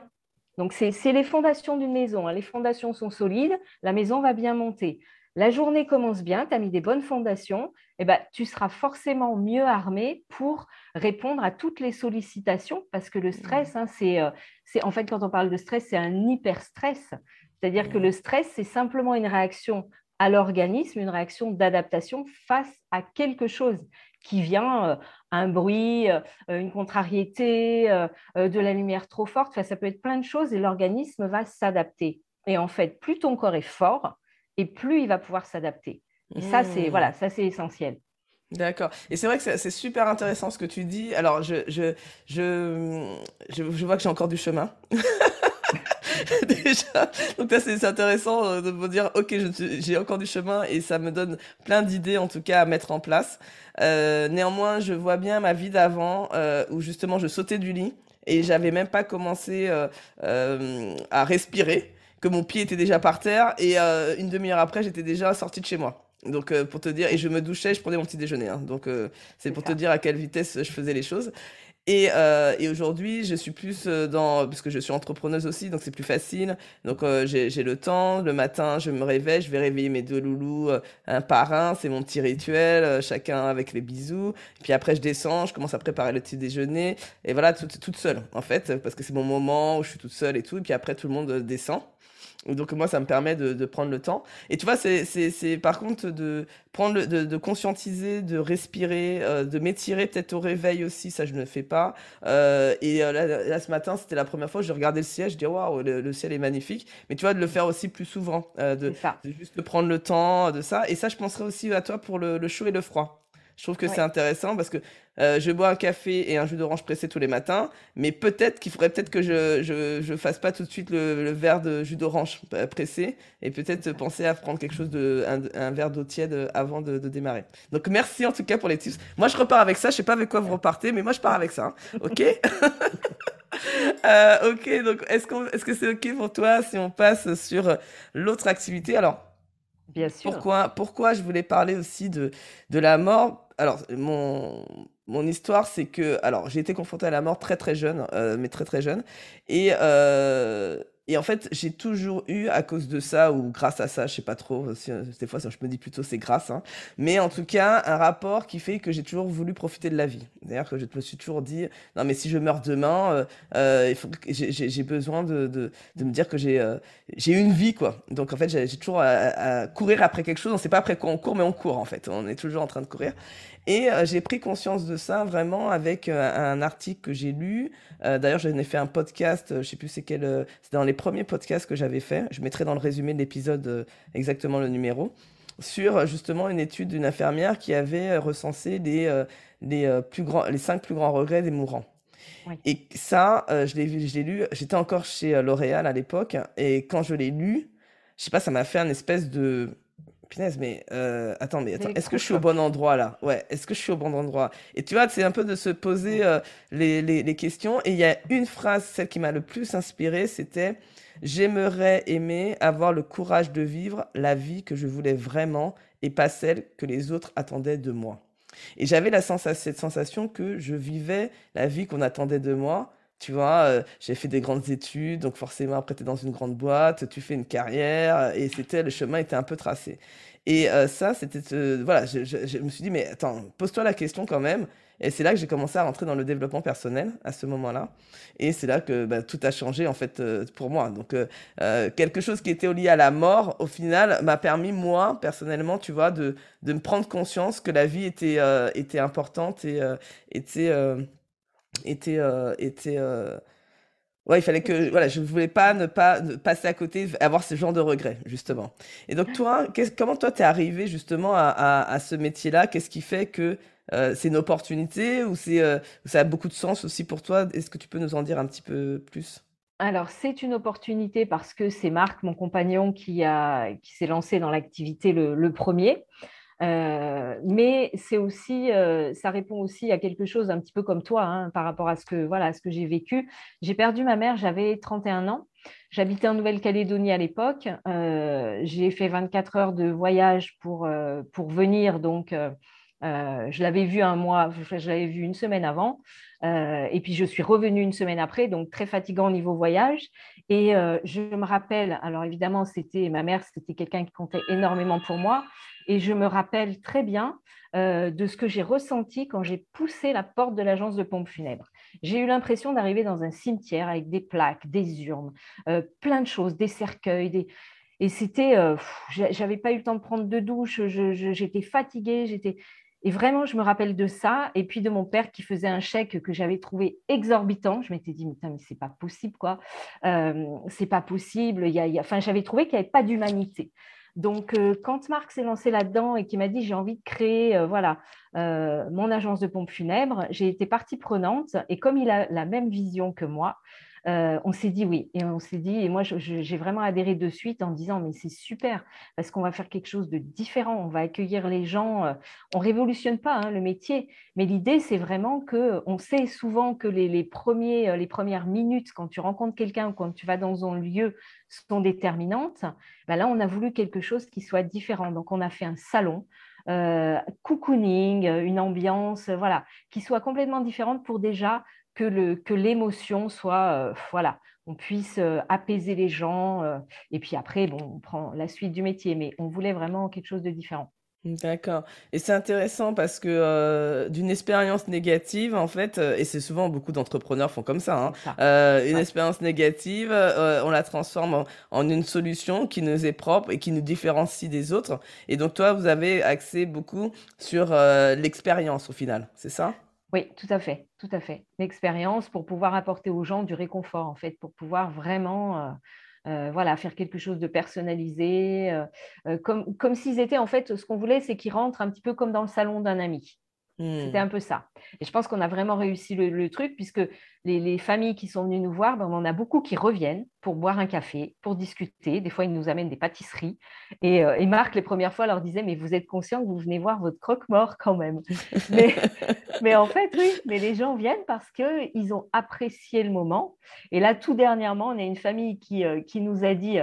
S1: Donc, c'est les fondations d'une maison. Hein. Les fondations sont solides, la maison va bien monter la journée commence bien, tu as mis des bonnes fondations, eh ben, tu seras forcément mieux armé pour répondre à toutes les sollicitations parce que le mmh. stress, hein, euh, c'est, en fait, quand on parle de stress, c'est un hyper-stress. C'est-à-dire que mmh. le stress, c'est simplement une réaction à l'organisme, une réaction d'adaptation face à quelque chose qui vient, euh, un bruit, euh, une contrariété, de la lumière trop forte, enfin, ça peut être plein de choses et l'organisme va s'adapter. Et en fait, plus ton corps est fort, et plus il va pouvoir s'adapter. Et ça, c'est mmh. voilà, ça c'est essentiel.
S2: D'accord. Et c'est vrai que c'est super intéressant ce que tu dis. Alors, je, je, je, je, vois que j'ai encore du chemin. Déjà. Donc, là, c'est intéressant euh, de me dire, OK, j'ai encore du chemin et ça me donne plein d'idées, en tout cas, à mettre en place. Euh, néanmoins, je vois bien ma vie d'avant euh, où justement je sautais du lit et j'avais même pas commencé à respirer que mon pied était déjà par terre et euh, une demi-heure après, j'étais déjà sorti de chez moi. Donc euh, pour te dire, et je me douchais, je prenais mon petit déjeuner. Hein. donc euh, c'est pour te dire à quelle vitesse je faisais les choses. Et, et aujourd'hui, je suis plus dans parce que je suis entrepreneuse aussi, donc c'est plus facile. Donc j'ai le temps. Le matin, je me réveille, je vais réveiller mes deux loulous un par un. C'est mon petit rituel, chacun avec les bisous. Puis après, je descends, je commence à préparer le petit déjeuner. Et voilà, toute, toute seule en fait, parce que c'est mon moment où je suis toute seule et tout. Et puis après, tout le monde descend. Donc moi, ça me permet de, prendre le temps. Et tu vois, c'est par contre de prendre le, de, conscientiser, de respirer, euh, de m'étirer peut-être au réveil aussi. Ça, je ne le fais pas. Euh, et euh, là, ce matin, c'était la première fois je regardais le ciel. Je dis waouh, le, ciel est magnifique. Mais tu vois, de le faire aussi plus souvent, de, de, juste prendre le temps de ça. Et ça, je penserais aussi à toi pour le chaud et le froid. Je trouve que c'est intéressant parce que euh, je bois un café et un jus d'orange pressé tous les matins, mais peut-être qu'il faudrait peut-être que je, je, je fasse pas tout de suite le, verre de jus d'orange pressé et peut-être penser à prendre quelque chose de un, verre d'eau tiède avant de, démarrer. Donc merci en tout cas pour les tips. Moi je repars avec ça. Je sais pas avec quoi vous repartez, mais moi je pars avec ça. Hein. Ok? euh, ok. Donc est-ce qu'on est-ce que c'est ok pour toi si on passe sur l'autre activité? Alors.
S1: Bien sûr.
S2: Pourquoi, pourquoi je voulais parler aussi de, de la mort? Alors, mon, mon histoire, c'est que, alors, j'ai été confronté à la mort très très jeune, euh, mais très très jeune, et euh, et en fait, j'ai toujours eu, à cause de ça, ou grâce à ça, je sais pas trop, si, euh, des fois je me dis plutôt c'est grâce, hein, mais en tout cas, un rapport qui fait que j'ai toujours voulu profiter de la vie. D'ailleurs, que je me suis toujours dit, non mais si je meurs demain, euh, euh il faut j'ai besoin de, de, de, me dire que j'ai euh, j'ai une vie, quoi. Donc en fait, j'ai toujours à, à, courir après quelque chose, on sait pas après quoi on court, mais on court en fait, on est toujours en train de courir. Et euh, j'ai pris conscience de ça vraiment avec euh, un article que j'ai lu. Euh, d'ailleurs, j'en ai fait un podcast, je sais plus c'est quel, c'est dans les premiers podcasts que j'avais fait. Je mettrai dans le résumé de l'épisode exactement le numéro sur justement une étude d'une infirmière qui avait recensé les les plus grands, les cinq plus grands regrets des mourants. Et ça, je l'ai vu, je l'ai lu. J'étais encore chez L'Oréal à l'époque, et quand je l'ai lu, je sais pas, ça m'a fait un espèce de Punaise, mais euh, attends, mais attends, est-ce que je suis au bon endroit là? Ouais, est-ce que je suis au bon endroit? Et tu vois, c'est un peu de se poser euh, les, les, les, questions. Et il y a une phrase, celle qui m'a le plus inspiré, c'était J'aimerais aimer avoir le courage de vivre la vie que je voulais vraiment et pas celle que les autres attendaient de moi. Et j'avais la sens cette sensation que je vivais la vie qu'on attendait de moi Tu vois, j'ai fait des grandes études, donc forcément, après, tu es dans une grande boîte, tu fais une carrière, et c'était, le chemin était un peu tracé. Et ça, c'était, voilà, je, je, me suis dit, mais attends, pose-toi la question quand même. Et c'est là que j'ai commencé à rentrer dans le développement personnel à ce moment-là. Et c'est là que bah, tout a changé en fait pour moi. Donc quelque chose qui était lié à la mort, au final, m'a permis moi personnellement, tu vois, de, de me prendre conscience que la vie était était importante et était était, euh, était euh, Ouais, il fallait que voilà, je voulais pas ne pas passer à côté, avoir ce genre de regrets justement. Et donc toi, comment toi t'es arrivé justement à, ce métier-là? Qu'est-ce qui fait que euh, c'est une opportunité ou c'est ça a beaucoup de sens aussi pour toi? Est-ce que tu peux nous en dire un petit peu plus?
S1: Alors, c'est une opportunité parce que c'est Marc, mon compagnon, qui, a, qui s'est lancé dans l'activité le, premier. Euh, mais c'est aussi, euh, ça répond aussi à quelque chose un petit peu comme toi hein, par rapport à ce que voilà, que j'ai vécu. J'ai perdu ma mère, j'avais 31 ans. J'habitais en Nouvelle-Calédonie à l'époque. Euh, j'ai fait 24 heures de voyage pour, pour venir. Donc, je l'avais vu un mois, je l'avais vu une semaine avant. Et puis, je suis revenue une semaine après, donc très fatigant au niveau voyage. Et je me rappelle, alors évidemment, c'était ma mère, c'était quelqu'un qui comptait énormément pour moi. Et je me rappelle très bien euh, de ce que j'ai ressenti quand j'ai poussé la porte de l'agence de pompes funèbres. J'ai eu l'impression d'arriver dans un cimetière avec des plaques, des urnes, euh, plein de choses, des cercueils. Et c'était, euh, j'avais pas eu le temps de prendre de douche, j'étais fatiguée, j'étais. Et vraiment, je me rappelle de ça, et puis de mon père qui faisait un chèque que j'avais trouvé exorbitant. Je m'étais dit, mais, mais c'est pas possible, quoi. c'est pas possible. Enfin, j'avais trouvé qu'il n'y avait pas d'humanité. Donc, euh, quand Marc s'est lancé là-dedans et qu'il m'a dit j'ai envie de créer euh, voilà, euh, mon agence de pompes funèbres, j'ai été partie prenante. Et comme il a la même vision que moi, euh, on s'est dit oui. Et on s'est dit, et moi, j'ai vraiment adhéré de suite en disant, mais c'est super, parce qu'on va faire quelque chose de différent, on va accueillir les gens. Euh, on révolutionne pas hein, le métier, mais l'idée, c'est vraiment que on sait souvent que les, premiers, euh, les premières minutes, quand tu rencontres quelqu'un ou quand tu vas dans un lieu, sont déterminantes. Ben là, on a voulu quelque chose qui soit différent. Donc, on a fait un salon. cocooning, une ambiance, voilà, qui soit complètement différente pour déjà que l'émotion soit, euh, voilà, on puisse euh, apaiser les gens. Euh, et puis après, bon, on prend la suite du métier, mais on voulait vraiment quelque chose de différent.
S2: D'accord. Et c'est intéressant parce que d'une expérience négative, en fait, et c'est souvent beaucoup d'entrepreneurs font comme ça, hein, une expérience négative, on la transforme en, en, une solution qui nous est propre et qui nous différencie des autres. Et donc toi, vous avez axé beaucoup sur l'expérience au final, c'est ça?
S1: Oui, tout à fait, tout à fait. L'expérience pour pouvoir apporter aux gens du réconfort, en fait, pour pouvoir vraiment euh, euh, voilà, faire quelque chose de personnalisé, euh, comme, comme s'ils étaient, en fait, ce qu'on voulait, c'est qu'ils rentrent un petit peu comme dans le salon d'un ami. C'était hmm. un peu ça. Et je pense qu'on a vraiment réussi le, truc, puisque les, familles qui sont venues nous voir, ben, on en a beaucoup qui reviennent pour boire un café, pour discuter. Des fois, ils nous amènent des pâtisseries. Et, euh, et Marc, les premières fois, leur disait, mais vous êtes conscient que vous venez voir votre croque-mort quand même. mais, mais, en fait, oui, mais les gens viennent parce qu'ils ont apprécié le moment. Et là, tout dernièrement, on a une famille qui, euh, qui nous a dit...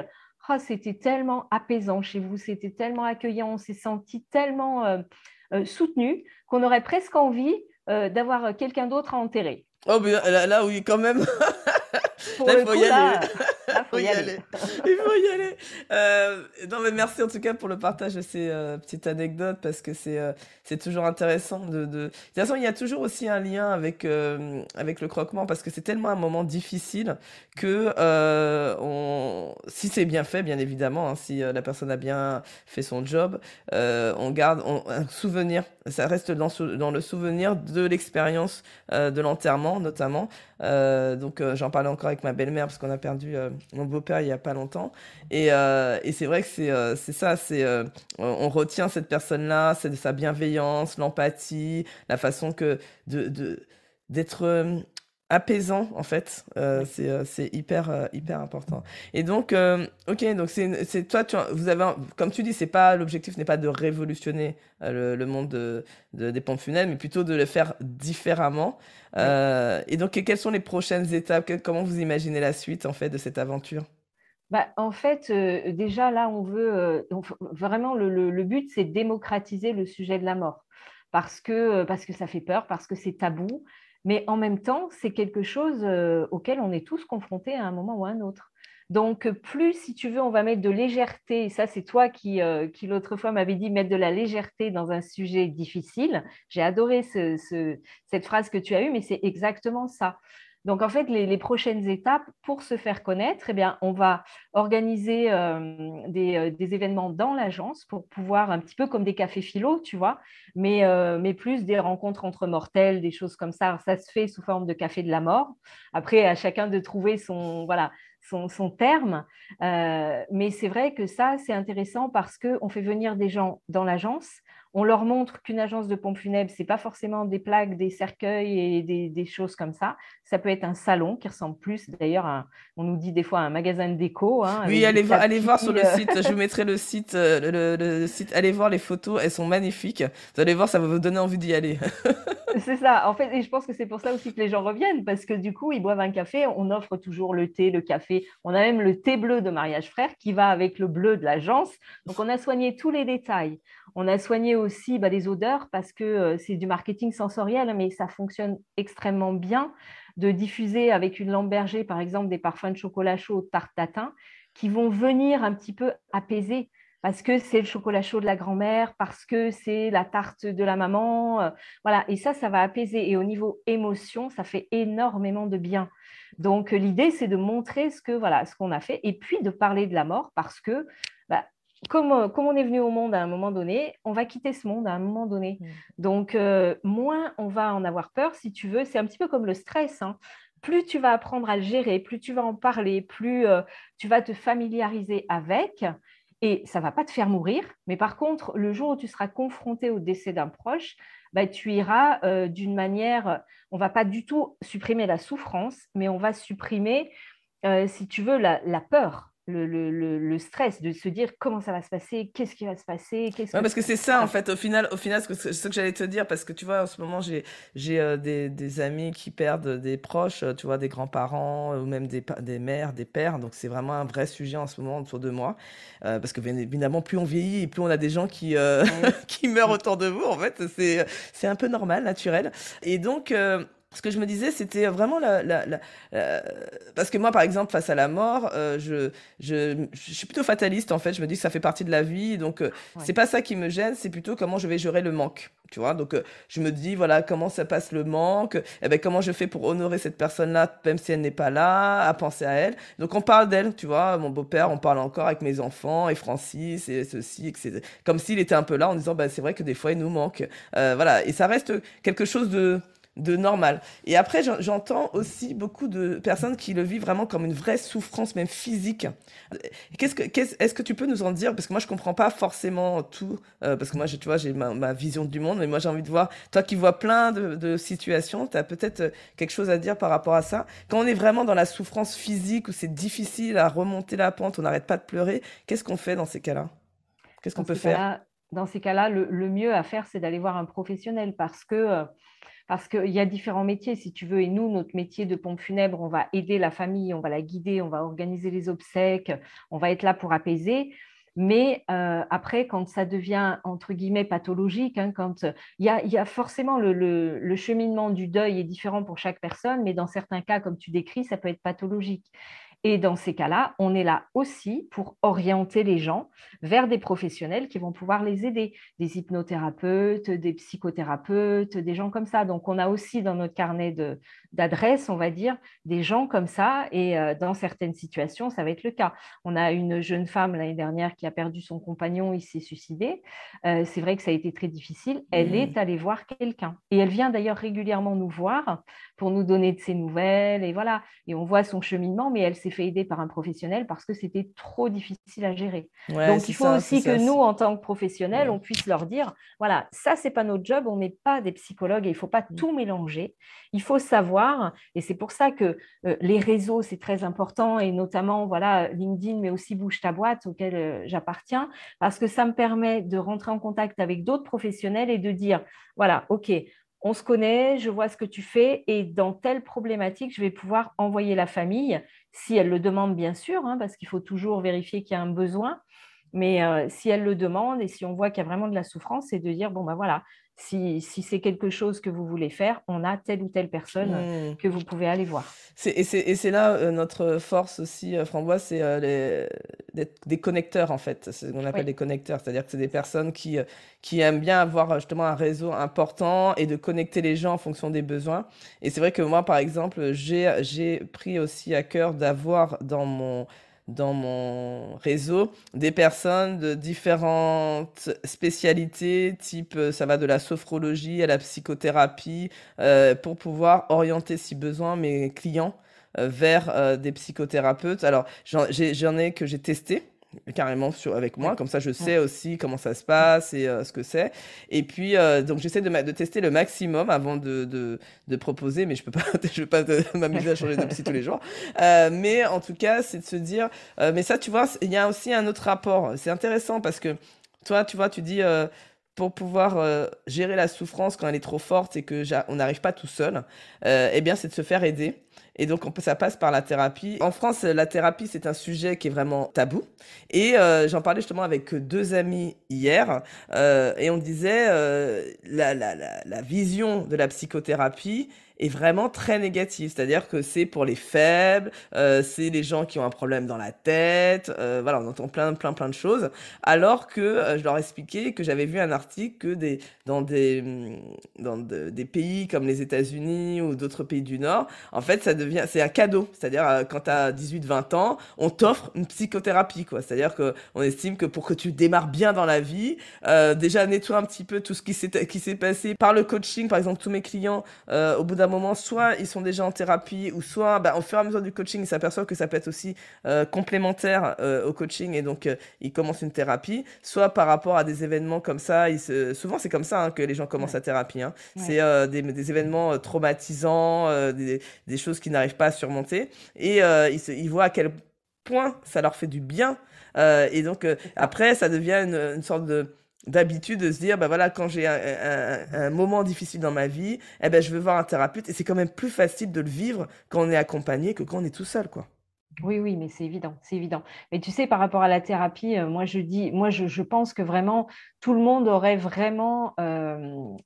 S1: Oh, c'était tellement apaisant chez vous, c'était tellement accueillant, on s'est senti tellement euh, soutenu qu'on aurait presque envie euh, d'avoir quelqu'un d'autre à enterrer.
S2: Oh, mais là, oui, quand même.
S1: Pour il faut y aller. Il faut y,
S2: aller. il faut y aller. Euh, non, mais merci en tout cas pour le partage de ces petites anecdotes parce que c'est c'est toujours intéressant de, de... De toute façon, il y a toujours aussi un lien avec, avec le croquement parce que c'est tellement un moment difficile que on... si c'est bien fait, bien évidemment, hein, si la personne a bien fait son job, on garde un souvenir. Ça reste dans, dans le souvenir de l'expérience de l'enterrement notamment. Euh, donc euh, j'en parlais encore avec ma belle-mère parce qu'on a perdu euh, mon beau-père il y a pas longtemps. Et, et c'est vrai que c'est c'est ça, c'est on retient cette personne-là, c'est de sa bienveillance, l'empathie, la façon que de d'être apaisant en fait. Euh, c'est c'est hyper hyper important. Et donc ok donc c'est toi tu vous avez comme tu dis c'est pas l'objectif n'est pas de révolutionner le, le, monde de, des pompes funèbres mais plutôt de le faire différemment. Euh, et donc, quelles sont les prochaines étapes? Comment vous imaginez la suite en fait de cette aventure?
S1: Bah, en fait, euh, déjà là, on veut euh, vraiment le, but, c'est démocratiser le sujet de la mort. Parce que parce que ça fait peur, parce que c'est tabou. Mais en même temps, c'est quelque chose auquel on est tous confrontés à un moment ou à un autre. Donc, plus, si tu veux, on va mettre de légèreté, ça c'est toi qui, euh, qui l'autre fois m'avais dit mettre de la légèreté dans un sujet difficile. J'ai adoré cette phrase que tu as eue, mais c'est exactement ça. Donc, en fait, les, prochaines étapes pour se faire connaître, eh on va organiser euh, euh, des, événements dans l'agence pour pouvoir, un petit peu comme des cafés philo, tu vois, mais, mais plus des rencontres entre mortels, des choses comme ça. ça se fait sous forme de café de la mort. Après, à chacun de trouver son, voilà, son, terme. Euh, mais c'est vrai que ça, c'est intéressant parce qu'on fait venir des gens dans l'agence on leur montre qu'une agence de pompes funèbres, ce n'est pas forcément des plaques, des cercueils et des, choses comme ça. Ça peut être un salon qui ressemble plus, d'ailleurs, à, on nous dit des fois, un magasin de déco.
S2: Hein, oui, allez, voir, allez voir sur le euh. site, je vous mettrai le site, euh, le, site, allez voir les photos, elles sont magnifiques. Vous allez voir, ça va vous donner envie d'y aller.
S1: c'est ça, en fait, et je pense que c'est pour ça aussi que les gens reviennent, parce que du coup, ils boivent un café, on offre toujours le thé, le café. On a même le thé bleu de Mariage Frère qui va avec le bleu de l'agence. Donc, on a soigné tous les détails. On a soigné aussi bah, les odeurs parce que euh, c'est du marketing sensoriel, mais ça fonctionne extrêmement bien de diffuser avec une lampe berger, par exemple, des parfums de chocolat chaud, tarte tatin, qui vont venir un petit peu apaiser parce que c'est le chocolat chaud de la grand-mère, parce que c'est la tarte de la maman. Euh, voilà, et ça, ça va apaiser. Et au niveau émotion, ça fait énormément de bien. Donc, l'idée, c'est de montrer ce que voilà, ce qu'on a fait et puis de parler de la mort parce que bah, comme, on est venu au monde à un moment donné, on va quitter ce monde à un moment donné. Mm. Donc, euh, moins on va en avoir peur, si tu veux. C'est un petit peu comme le stress. Hein. Plus tu vas apprendre à le gérer, plus tu vas en parler, plus euh, tu vas te familiariser avec. Et ça ne va pas te faire mourir. Mais par contre, le jour où tu seras confronté au décès d'un proche, bah, tu iras euh, d'une manière, on ne va pas du tout supprimer la souffrance, mais on va supprimer, si tu veux, la peur le, stress de se dire comment ça va se passer, qu'est-ce qui va se passer.
S2: Qu'est-ce parce que c'est ça en fait, au final, au final ce que, ce que j'allais te dire, parce que tu vois, en ce moment, j'ai, j'ai euh, des, des, amis qui perdent des proches, tu vois, des grands-parents ou même des, des mères, des pères, donc c'est vraiment un vrai sujet en ce moment autour de moi, euh, parce que bien évidemment, plus on vieillit et plus on a des gens qui, euh, qui meurent autour de vous, en fait, c'est, c'est un peu normal, naturel. Et donc, ce que je me disais, c'était vraiment la, parce que moi, par exemple, face à la mort, euh, je, je, je, suis plutôt fataliste en fait. Je me dis que ça fait partie de la vie, donc euh, c'est pas ça qui me gêne, c'est plutôt comment je vais gérer le manque, tu vois. Donc euh, je me dis voilà comment ça passe le manque, eh ben comment je fais pour honorer cette personne-là, même si elle n'est pas là, à penser à elle. Donc on parle d'elle, tu vois. Mon beau-père, on parle encore avec mes enfants et Francis et ceci, etc. Comme s'il était un peu là en disant bah c'est vrai que des fois il nous manque, voilà. Et ça reste quelque chose de de normal. Et après, j'entends aussi beaucoup de personnes qui le vivent vraiment comme une vraie souffrance, même physique. Qu'est-ce que, est-ce que tu peux nous en dire? Parce que moi, je comprends pas forcément tout, euh, parce que moi, tu vois, j'ai ma, vision du monde, mais moi, j'ai envie de voir, toi qui vois plein de, situations, tu as peut-être euh, quelque chose à dire par rapport à ça? Quand on est vraiment dans la souffrance physique, où c'est difficile à remonter la pente, on n'arrête pas de pleurer, qu'est-ce qu'on fait dans ces cas-là? Qu'est-ce qu'on peut faire?
S1: Dans ces cas-là, le, mieux à faire, c'est d'aller voir un professionnel, parce que... Parce qu'il y a différents métiers, si tu veux, et nous, notre métier de pompe funèbre, on va aider la famille, on va la guider, on va organiser les obsèques, on va être là pour apaiser. Mais euh, après, quand ça devient entre guillemets pathologique, hein, quand il y, a, forcément le, cheminement du deuil est différent pour chaque personne, mais dans certains cas, comme tu décris, ça peut être pathologique. Et dans ces cas-là, on est là aussi pour orienter les gens vers des professionnels qui vont pouvoir les aider, des hypnothérapeutes, des psychothérapeutes, des gens comme ça. Donc, on a aussi dans notre carnet d'adresses, on va dire, des gens comme ça. Et euh, dans certaines situations, ça va être le cas. On a une jeune femme l'année dernière qui a perdu son compagnon, il s'est suicidé. Euh, c'est vrai que ça a été très difficile. Elle mmh. est allée voir quelqu'un. Et elle vient d'ailleurs régulièrement nous voir pour nous donner de ses nouvelles. Et voilà. Et on voit son cheminement, mais elle s'est fait aider par un professionnel parce que c'était trop difficile à gérer. Donc, il faut aussi que nous, en tant que professionnels, on puisse leur dire, voilà, ça, c'est pas notre job, on n'est pas des psychologues et il faut pas mm. tout mélanger. Il faut savoir, et c'est pour ça que euh, les réseaux, c'est très important, et notamment, voilà, LinkedIn, mais aussi Bouge ta boîte, auquel euh, j'appartiens, parce que ça me permet de rentrer en contact avec d'autres professionnels et de dire, voilà, OK, on se connaît, je vois ce que tu fais, et dans telle problématique, je vais pouvoir envoyer la famille, si elle le demande bien sûr, hein, parce qu'il faut toujours vérifier qu'il y a un besoin, mais euh, si elle le demande et si on voit qu'il y a vraiment de la souffrance, c'est de dire, bon ben voilà, si, si c'est quelque chose que vous voulez faire, on a telle ou telle personne mmh. que vous pouvez aller voir.
S2: Et c'est là euh, notre force aussi, euh, Framboise, c'est euh, des connecteurs en fait. C'est ce qu'on appelle des connecteurs, c'est-à-dire que c'est des personnes qui, qui aiment bien avoir justement un réseau important et de connecter les gens en fonction des besoins. Et c'est vrai que moi, par exemple, j'ai pris aussi à cœur d'avoir dans mon dans mon réseau des personnes de différentes spécialités, type euh, ça va de la sophrologie à la psychothérapie, euh, pour pouvoir orienter si besoin mes clients euh, vers des psychothérapeutes. Alors j'en ai que j'ai testé carrément sur, avec moi, comme ça je sais aussi comment ça se passe et euh, ce que c'est. Et puis, euh, donc j'essaie de, de, tester le maximum avant de, de, de proposer, mais je peux pas, je peux pas m'amuser à changer de psy tous les jours. Euh, mais en tout cas, c'est de se dire, mais ça, tu vois, il y a aussi un autre rapport. C'est intéressant parce que toi, tu vois, tu dis, pour pouvoir gérer la souffrance quand elle est trop forte et que on n'arrive pas tout seul, eh bien, c'est de se faire aider. Et donc, ça passe par la thérapie. En France, la thérapie, c'est un sujet qui est vraiment tabou. Et euh, j'en parlais justement avec deux amis hier. Euh, et on disait, euh, la, la, la, la vision de la psychothérapie, est vraiment très négative. C'est-à-dire que c'est pour les faibles, euh, c'est les gens qui ont un problème dans la tête, euh, voilà, on entend plein, plein, plein de choses. Alors que euh, je leur expliquais que j'avais vu un article que des, dans des, dans des pays comme les États-Unis ou d'autres pays du Nord, en fait, ça devient, c'est un cadeau. C'est-à-dire, quand tu as 18, 20 ans, on t'offre une psychothérapie, quoi. C'est-à-dire que on estime que pour que tu démarres bien dans la vie, déjà nettoie un petit peu tout ce qui s'est, passé par le coaching. Par exemple, tous mes clients, au bout d'un moment, soit ils sont déjà en thérapie, ou soit, bah, au fur et à mesure du coaching, ils s'aperçoivent que ça peut être aussi euh, complémentaire euh, au coaching, et donc euh, ils commencent une thérapie, soit par rapport à des événements comme ça, ils se... souvent c'est comme ça hein, que les gens commencent la thérapie, hein. c'est des, des, événements traumatisants, des, des, choses qu'ils n'arrivent pas à surmonter, et ils, se... ils voient à quel point ça leur fait du bien, et donc après ça devient une, une sorte de d'habitude de se dire bah voilà quand j'ai un, moment difficile dans ma vie eh ben je veux voir un thérapeute et c'est quand même plus facile de le vivre quand on est accompagné que quand on est tout seul quoi
S1: oui, oui, mais c'est évident, c'est évident. Mais tu sais, par rapport à la thérapie, euh, moi je dis, moi je, pense que vraiment tout le monde aurait vraiment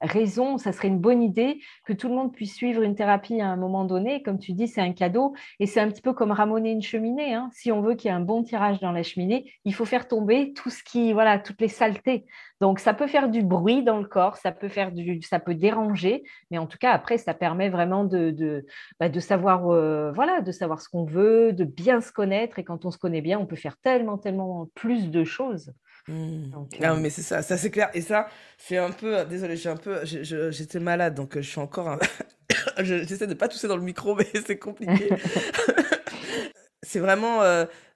S1: raison. Ça serait une bonne idée que tout le monde puisse suivre une thérapie à un moment donné. Comme tu dis, c'est un cadeau et c'est un petit peu comme ramoner une cheminée. Hein. Si on veut qu'il y ait un bon tirage dans la cheminée, il faut faire tomber tout ce qui, voilà, toutes les saletés. Donc ça peut faire du bruit dans le corps, ça peut faire du, ça peut déranger, mais en tout cas après ça permet vraiment de, bah, savoir, voilà, de savoir ce qu'on veut, de bien se connaître. Et quand on se connaît bien, on peut faire tellement, tellement plus de choses.
S2: Mmh. Non, euh, mais c'est ça, ça c'est clair. Et ça, c'est un peu, désolé, j'ai un peu, j'étais malade, donc euh, je suis encore, j'essaie de pas tousser dans le micro, mais c'est compliqué. c'est vraiment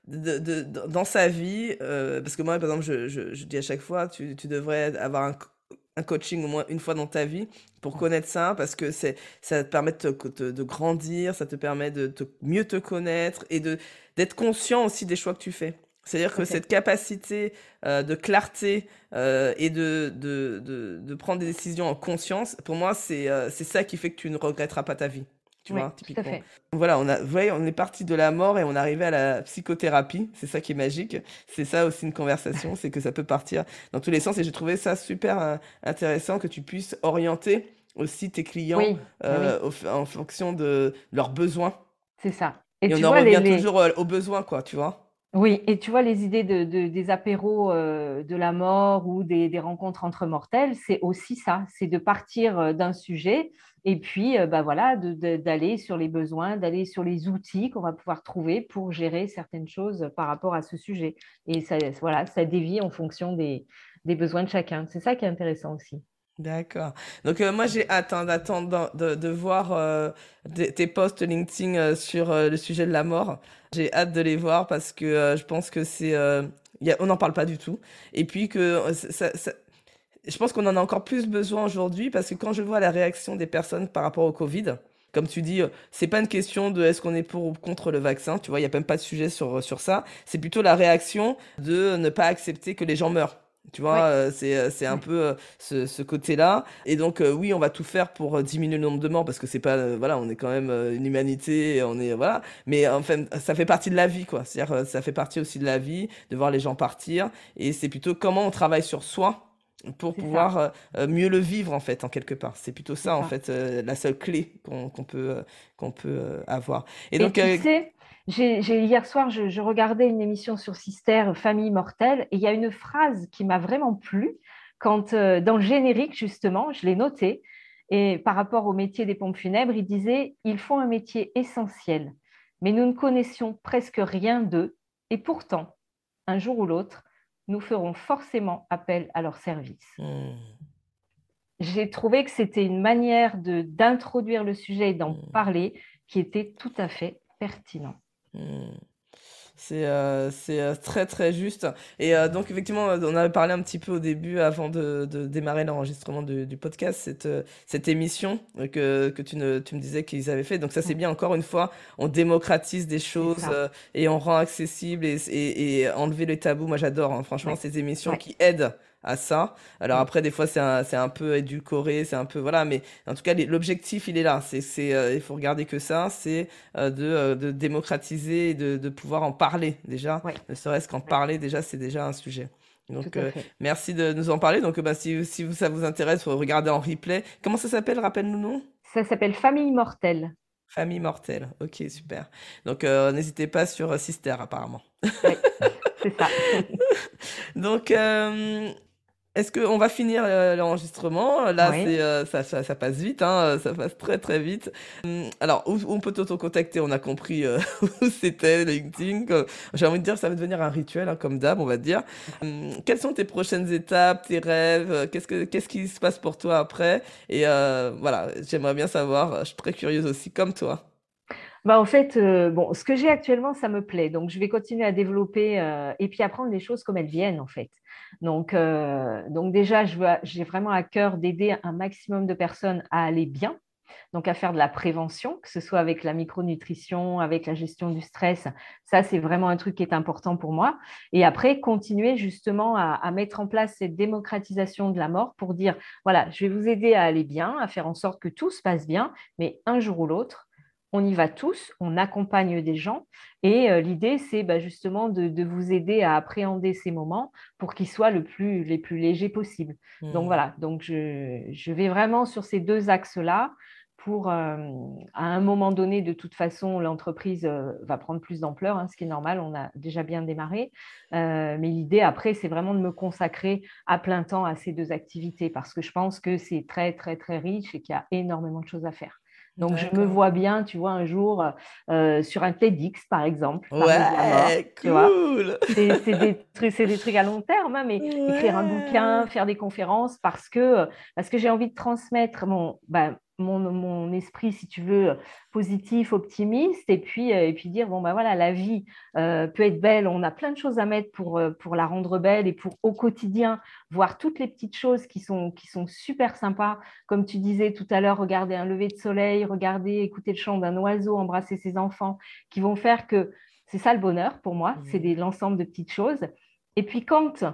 S2: de, de, dans sa vie, parce que moi, par exemple, je, je, je, dis à chaque fois, tu, tu devrais avoir un, un, coaching au moins une fois dans ta vie pour connaître ça, parce que c'est, ça te permet de, de, grandir, ça te permet de te, mieux te connaître et de, d'être conscient aussi des choix que tu fais. C'est-à-dire que cette capacité euh, de clarté euh, et de, de, de, de, prendre des décisions en conscience, pour moi, c'est euh, c'est ça qui fait que tu ne regretteras pas ta vie. Tu vois, typiquement. Tout à fait. Voilà, on, a, voyez, on est parti de la mort et on est arrivé à la psychothérapie. C'est ça qui est magique. C'est ça aussi une conversation, c'est que ça peut partir dans tous les sens. Et j'ai trouvé ça super intéressant que tu puisses orienter aussi tes clients en fonction de leurs besoins.
S1: C'est ça.
S2: Et, on en revient toujours aux besoins, quoi, tu vois.
S1: Oui, et tu vois, les idées de, des apéros euh, de la mort ou des, rencontres entre mortels, c'est aussi ça, c'est de partir euh, d'un sujet et puis euh, bah voilà, d'aller sur les besoins, d'aller sur les outils qu'on va pouvoir trouver pour gérer certaines choses par rapport à ce sujet. Et ça, voilà, ça dévie en fonction des, besoins de chacun. C'est ça qui est intéressant aussi.
S2: D'accord. Donc moi j'ai hâte hein, d'attendre de, de, voir tes posts LinkedIn sur le sujet de la mort. J'ai hâte de les voir parce que euh, je pense que c'est. Euh, on n'en parle pas du tout. Et puis que euh, je pense qu'on en a encore plus besoin aujourd'hui parce que quand je vois la réaction des personnes par rapport au Covid, comme tu dis, c'est pas une question de est-ce qu'on est pour ou contre le vaccin, tu vois, il y a même pas de sujet sur, sur ça. C'est plutôt la réaction de ne pas accepter que les gens meurent. Tu vois, euh, c'est euh, c'est un peu euh, ce, ce côté-là. Et donc oui, on va tout faire pour diminuer le nombre de morts parce que c'est pas voilà, on est quand même une humanité, on est voilà. Mais enfin, ça fait partie de la vie quoi. C'est-à-dire ça fait partie aussi de la vie de voir les gens partir. Et c'est plutôt comment on travaille sur soi pour pouvoir mieux le vivre en fait en quelque part. C'est plutôt ça, en fait la seule clé qu'on peut qu'on peut avoir.
S1: Et, donc tu sais, hier soir je, je, regardais une émission sur Sister Famille mortelle et il y a une phrase qui m'a vraiment plu quand dans le générique justement, je l'ai noté et par rapport au métier des pompes funèbres, il disait ils font un métier essentiel, mais nous ne connaissions presque rien d'eux et pourtant un jour ou l'autre nous ferons forcément appel à leur service. Hmm. J'ai trouvé que c'était une manière d'introduire le sujet et d'en hmm. parler qui était tout à fait pertinent. Hmm.
S2: C'est euh, euh, très très juste. Et euh, donc effectivement, on avait parlé un petit peu au début, avant de, de démarrer l'enregistrement du, du, podcast, cette, cette émission que, que tu, ne, tu me disais qu'ils avaient fait. Donc ça c'est bien, encore une fois, on démocratise des choses et on rend accessible et, et, et enlever les tabous. Moi j'adore, hein, franchement, ces émissions qui aident à ça. Alors mm. après, des fois, c'est un, un, peu édulcoré, c'est un peu voilà, mais en tout cas, l'objectif, il est là. C'est, c'est, euh, il faut regarder que ça, c'est euh, de, euh, de, démocratiser et de, de, pouvoir en parler déjà. Ne serait-ce qu'en parler déjà, c'est déjà un sujet. Donc, merci de nous en parler. Donc, bah, si, si ça vous intéresse, regardez en replay. Comment ça s'appelle? Rappelle-nous nom.
S1: Ça s'appelle Famille Mortelle.
S2: Famille Mortelle. Ok, super. Donc, n'hésitez pas sur Sister, apparemment.
S1: Oui, c'est ça.
S2: Donc, est-ce qu'on va finir euh, l'enregistrement? Là, c'est, euh, ça, ça, passe vite, hein, ça passe très très vite. Hum, alors, où, on peut t'auto-contacter? On a compris euh, où c'était, LinkedIn. J'ai envie de dire, ça va devenir un rituel, hein, comme d'hab, on va dire. Hum, quelles sont tes prochaines étapes, tes rêves? Qu'est-ce, que, qu'est-ce qui se passe pour toi après? Et voilà, j'aimerais bien savoir, je suis très curieuse aussi, comme toi.
S1: Bah, en fait, bon, ce que j'ai actuellement, ça me plaît. Donc, je vais continuer à développer et puis apprendre les choses comme elles viennent, en fait. Donc, euh, donc déjà, j'ai vraiment à cœur d'aider un maximum de personnes à aller bien, donc à faire de la prévention, que ce soit avec la micronutrition, avec la gestion du stress. Ça, c'est vraiment un truc qui est important pour moi. Et après, continuer justement à, mettre en place cette démocratisation de la mort pour dire, voilà, je vais vous aider à aller bien, à faire en sorte que tout se passe bien, mais un jour ou l'autre, on y va tous, on accompagne des gens. Et euh, l'idée, c'est bah, justement de, vous aider à appréhender ces moments pour qu'ils soient le plus, les plus légers possibles. Donc mmh. voilà, donc je, vais vraiment sur ces deux axes-là pour, euh, à un moment donné, de toute façon, l'entreprise euh, va prendre plus d'ampleur, hein, ce qui est normal, on a déjà bien démarré. mais l'idée, après, c'est vraiment de me consacrer à plein temps à ces deux activités parce que je pense que c'est très, très, très riche et qu'il y a énormément de choses à faire. Donc, je me vois bien, tu vois, un jour euh, sur un TEDx, par exemple.
S2: Ouais, cool.
S1: C'est des, trucs, des trucs à long terme, hein, mais écrire un bouquin, faire des conférences, parce que, parce que j'ai envie de transmettre mon, bah, mon, esprit, si tu veux, positif, optimiste, et puis, euh, et puis dire, bon, ben voilà, la vie euh, peut être belle, on a plein de choses à mettre pour, euh, pour la rendre belle et pour au quotidien voir toutes les petites choses qui sont, qui sont super sympas, comme tu disais tout à l'heure, regarder un lever de soleil, regarder, écouter le chant d'un oiseau, embrasser ses enfants, qui vont faire que c'est ça le bonheur pour moi, c'est mmh. l'ensemble de petites choses. Et puis quand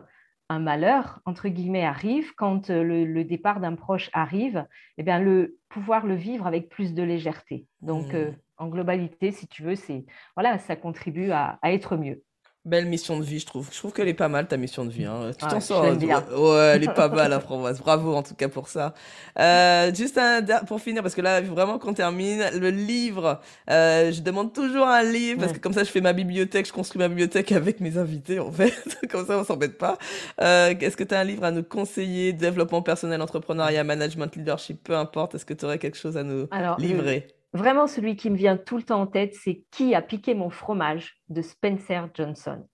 S1: un malheur, entre guillemets, arrive, quand euh, le, départ d'un proche arrive, eh bien, le pouvoir le vivre avec plus de légèreté. Donc, mmh. euh, en globalité, si tu veux, c'est voilà, ça contribue à être mieux.
S2: Belle mission de vie, je trouve. Je trouve qu'elle est pas mal, ta mission de vie. Hein. Tu t'en sors. Bien. Ouais, elle est pas mal, la framboise. Bravo, en tout cas, pour ça. Euh, juste un, pour finir, parce que là, vraiment qu'on termine, le livre. Euh, je demande toujours un livre, parce que comme ça, je fais ma bibliothèque, je construis ma bibliothèque avec mes invités, en fait. comme ça, on s'embête pas. Euh, Est-ce que tu as un livre à nous conseiller? Développement personnel, entrepreneuriat, management, leadership, peu importe. Est-ce que tu aurais quelque chose à nous livrer?
S1: Vraiment, celui qui me vient tout le temps en tête, c'est Qui a piqué mon fromage de Spencer Johnson.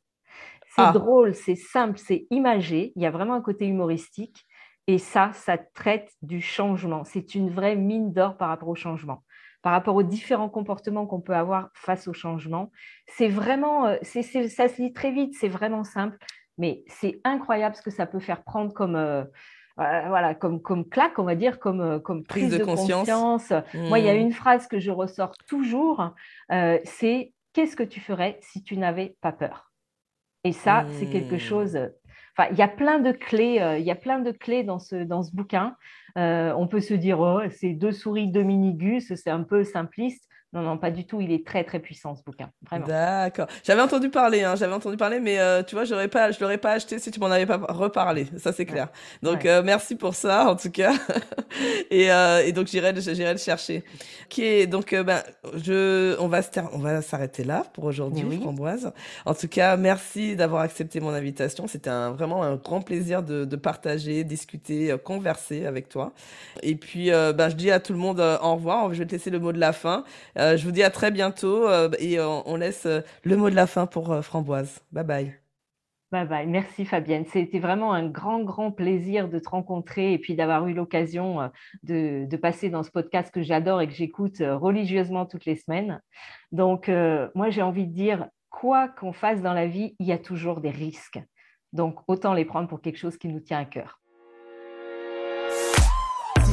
S1: C'est ah. drôle, c'est simple, c'est imagé. Il y a vraiment un côté humoristique. Et ça, ça traite du changement. C'est une vraie mine d'or par rapport au changement, par rapport aux différents comportements qu'on peut avoir face au changement. C'est vraiment, euh, ça se lit très vite, c'est vraiment simple, mais c'est incroyable ce que ça peut faire prendre comme, euh, voilà, comme, comme claque, on va dire, comme, euh, comme prise, de, conscience. Moi, il y a mmh. une phrase que je ressors toujours, euh, c'est qu'est-ce que tu ferais si tu n'avais pas peur? Et ça, c'est quelque mmh. chose. Enfin, il y a plein de clés. Euh, il y a plein de clés dans ce dans ce bouquin. on peut se dire, oh, c'est deux souris, deux minigus, c'est un peu simpliste. Non, non, pas du tout. Il est très, très puissant, ce bouquin. Vraiment.
S2: D'accord. J'avais entendu parler, hein, j'avais entendu parler, mais euh, tu vois, j'aurais pas, je l'aurais pas acheté si tu m'en avais pas reparlé. Ça, c'est clair. Donc, euh, merci pour ça, en tout cas. et, euh, et, donc, j'irai, j'irai le chercher. Qui est donc, ben, je, on va, on va s'arrêter là pour aujourd'hui, Framboise. En tout cas, merci d'avoir accepté mon invitation. C'était un, vraiment un grand plaisir de, de partager, discuter, converser avec toi. Et puis, ben, je dis à tout le monde au revoir. Je vais te laisser le mot de la fin. Euh, je vous dis à très bientôt euh, et on, laisse euh, le mot de la fin pour Framboise. Bye bye.
S1: Bye bye. Merci Fabienne. C'était vraiment un grand, grand plaisir de te rencontrer et puis d'avoir eu l'occasion de, passer dans ce podcast que j'adore et que j'écoute religieusement toutes les semaines. Donc, moi, j'ai envie de dire, quoi qu'on fasse dans la vie, il y a toujours des risques. Donc, autant les prendre pour quelque chose qui nous tient à cœur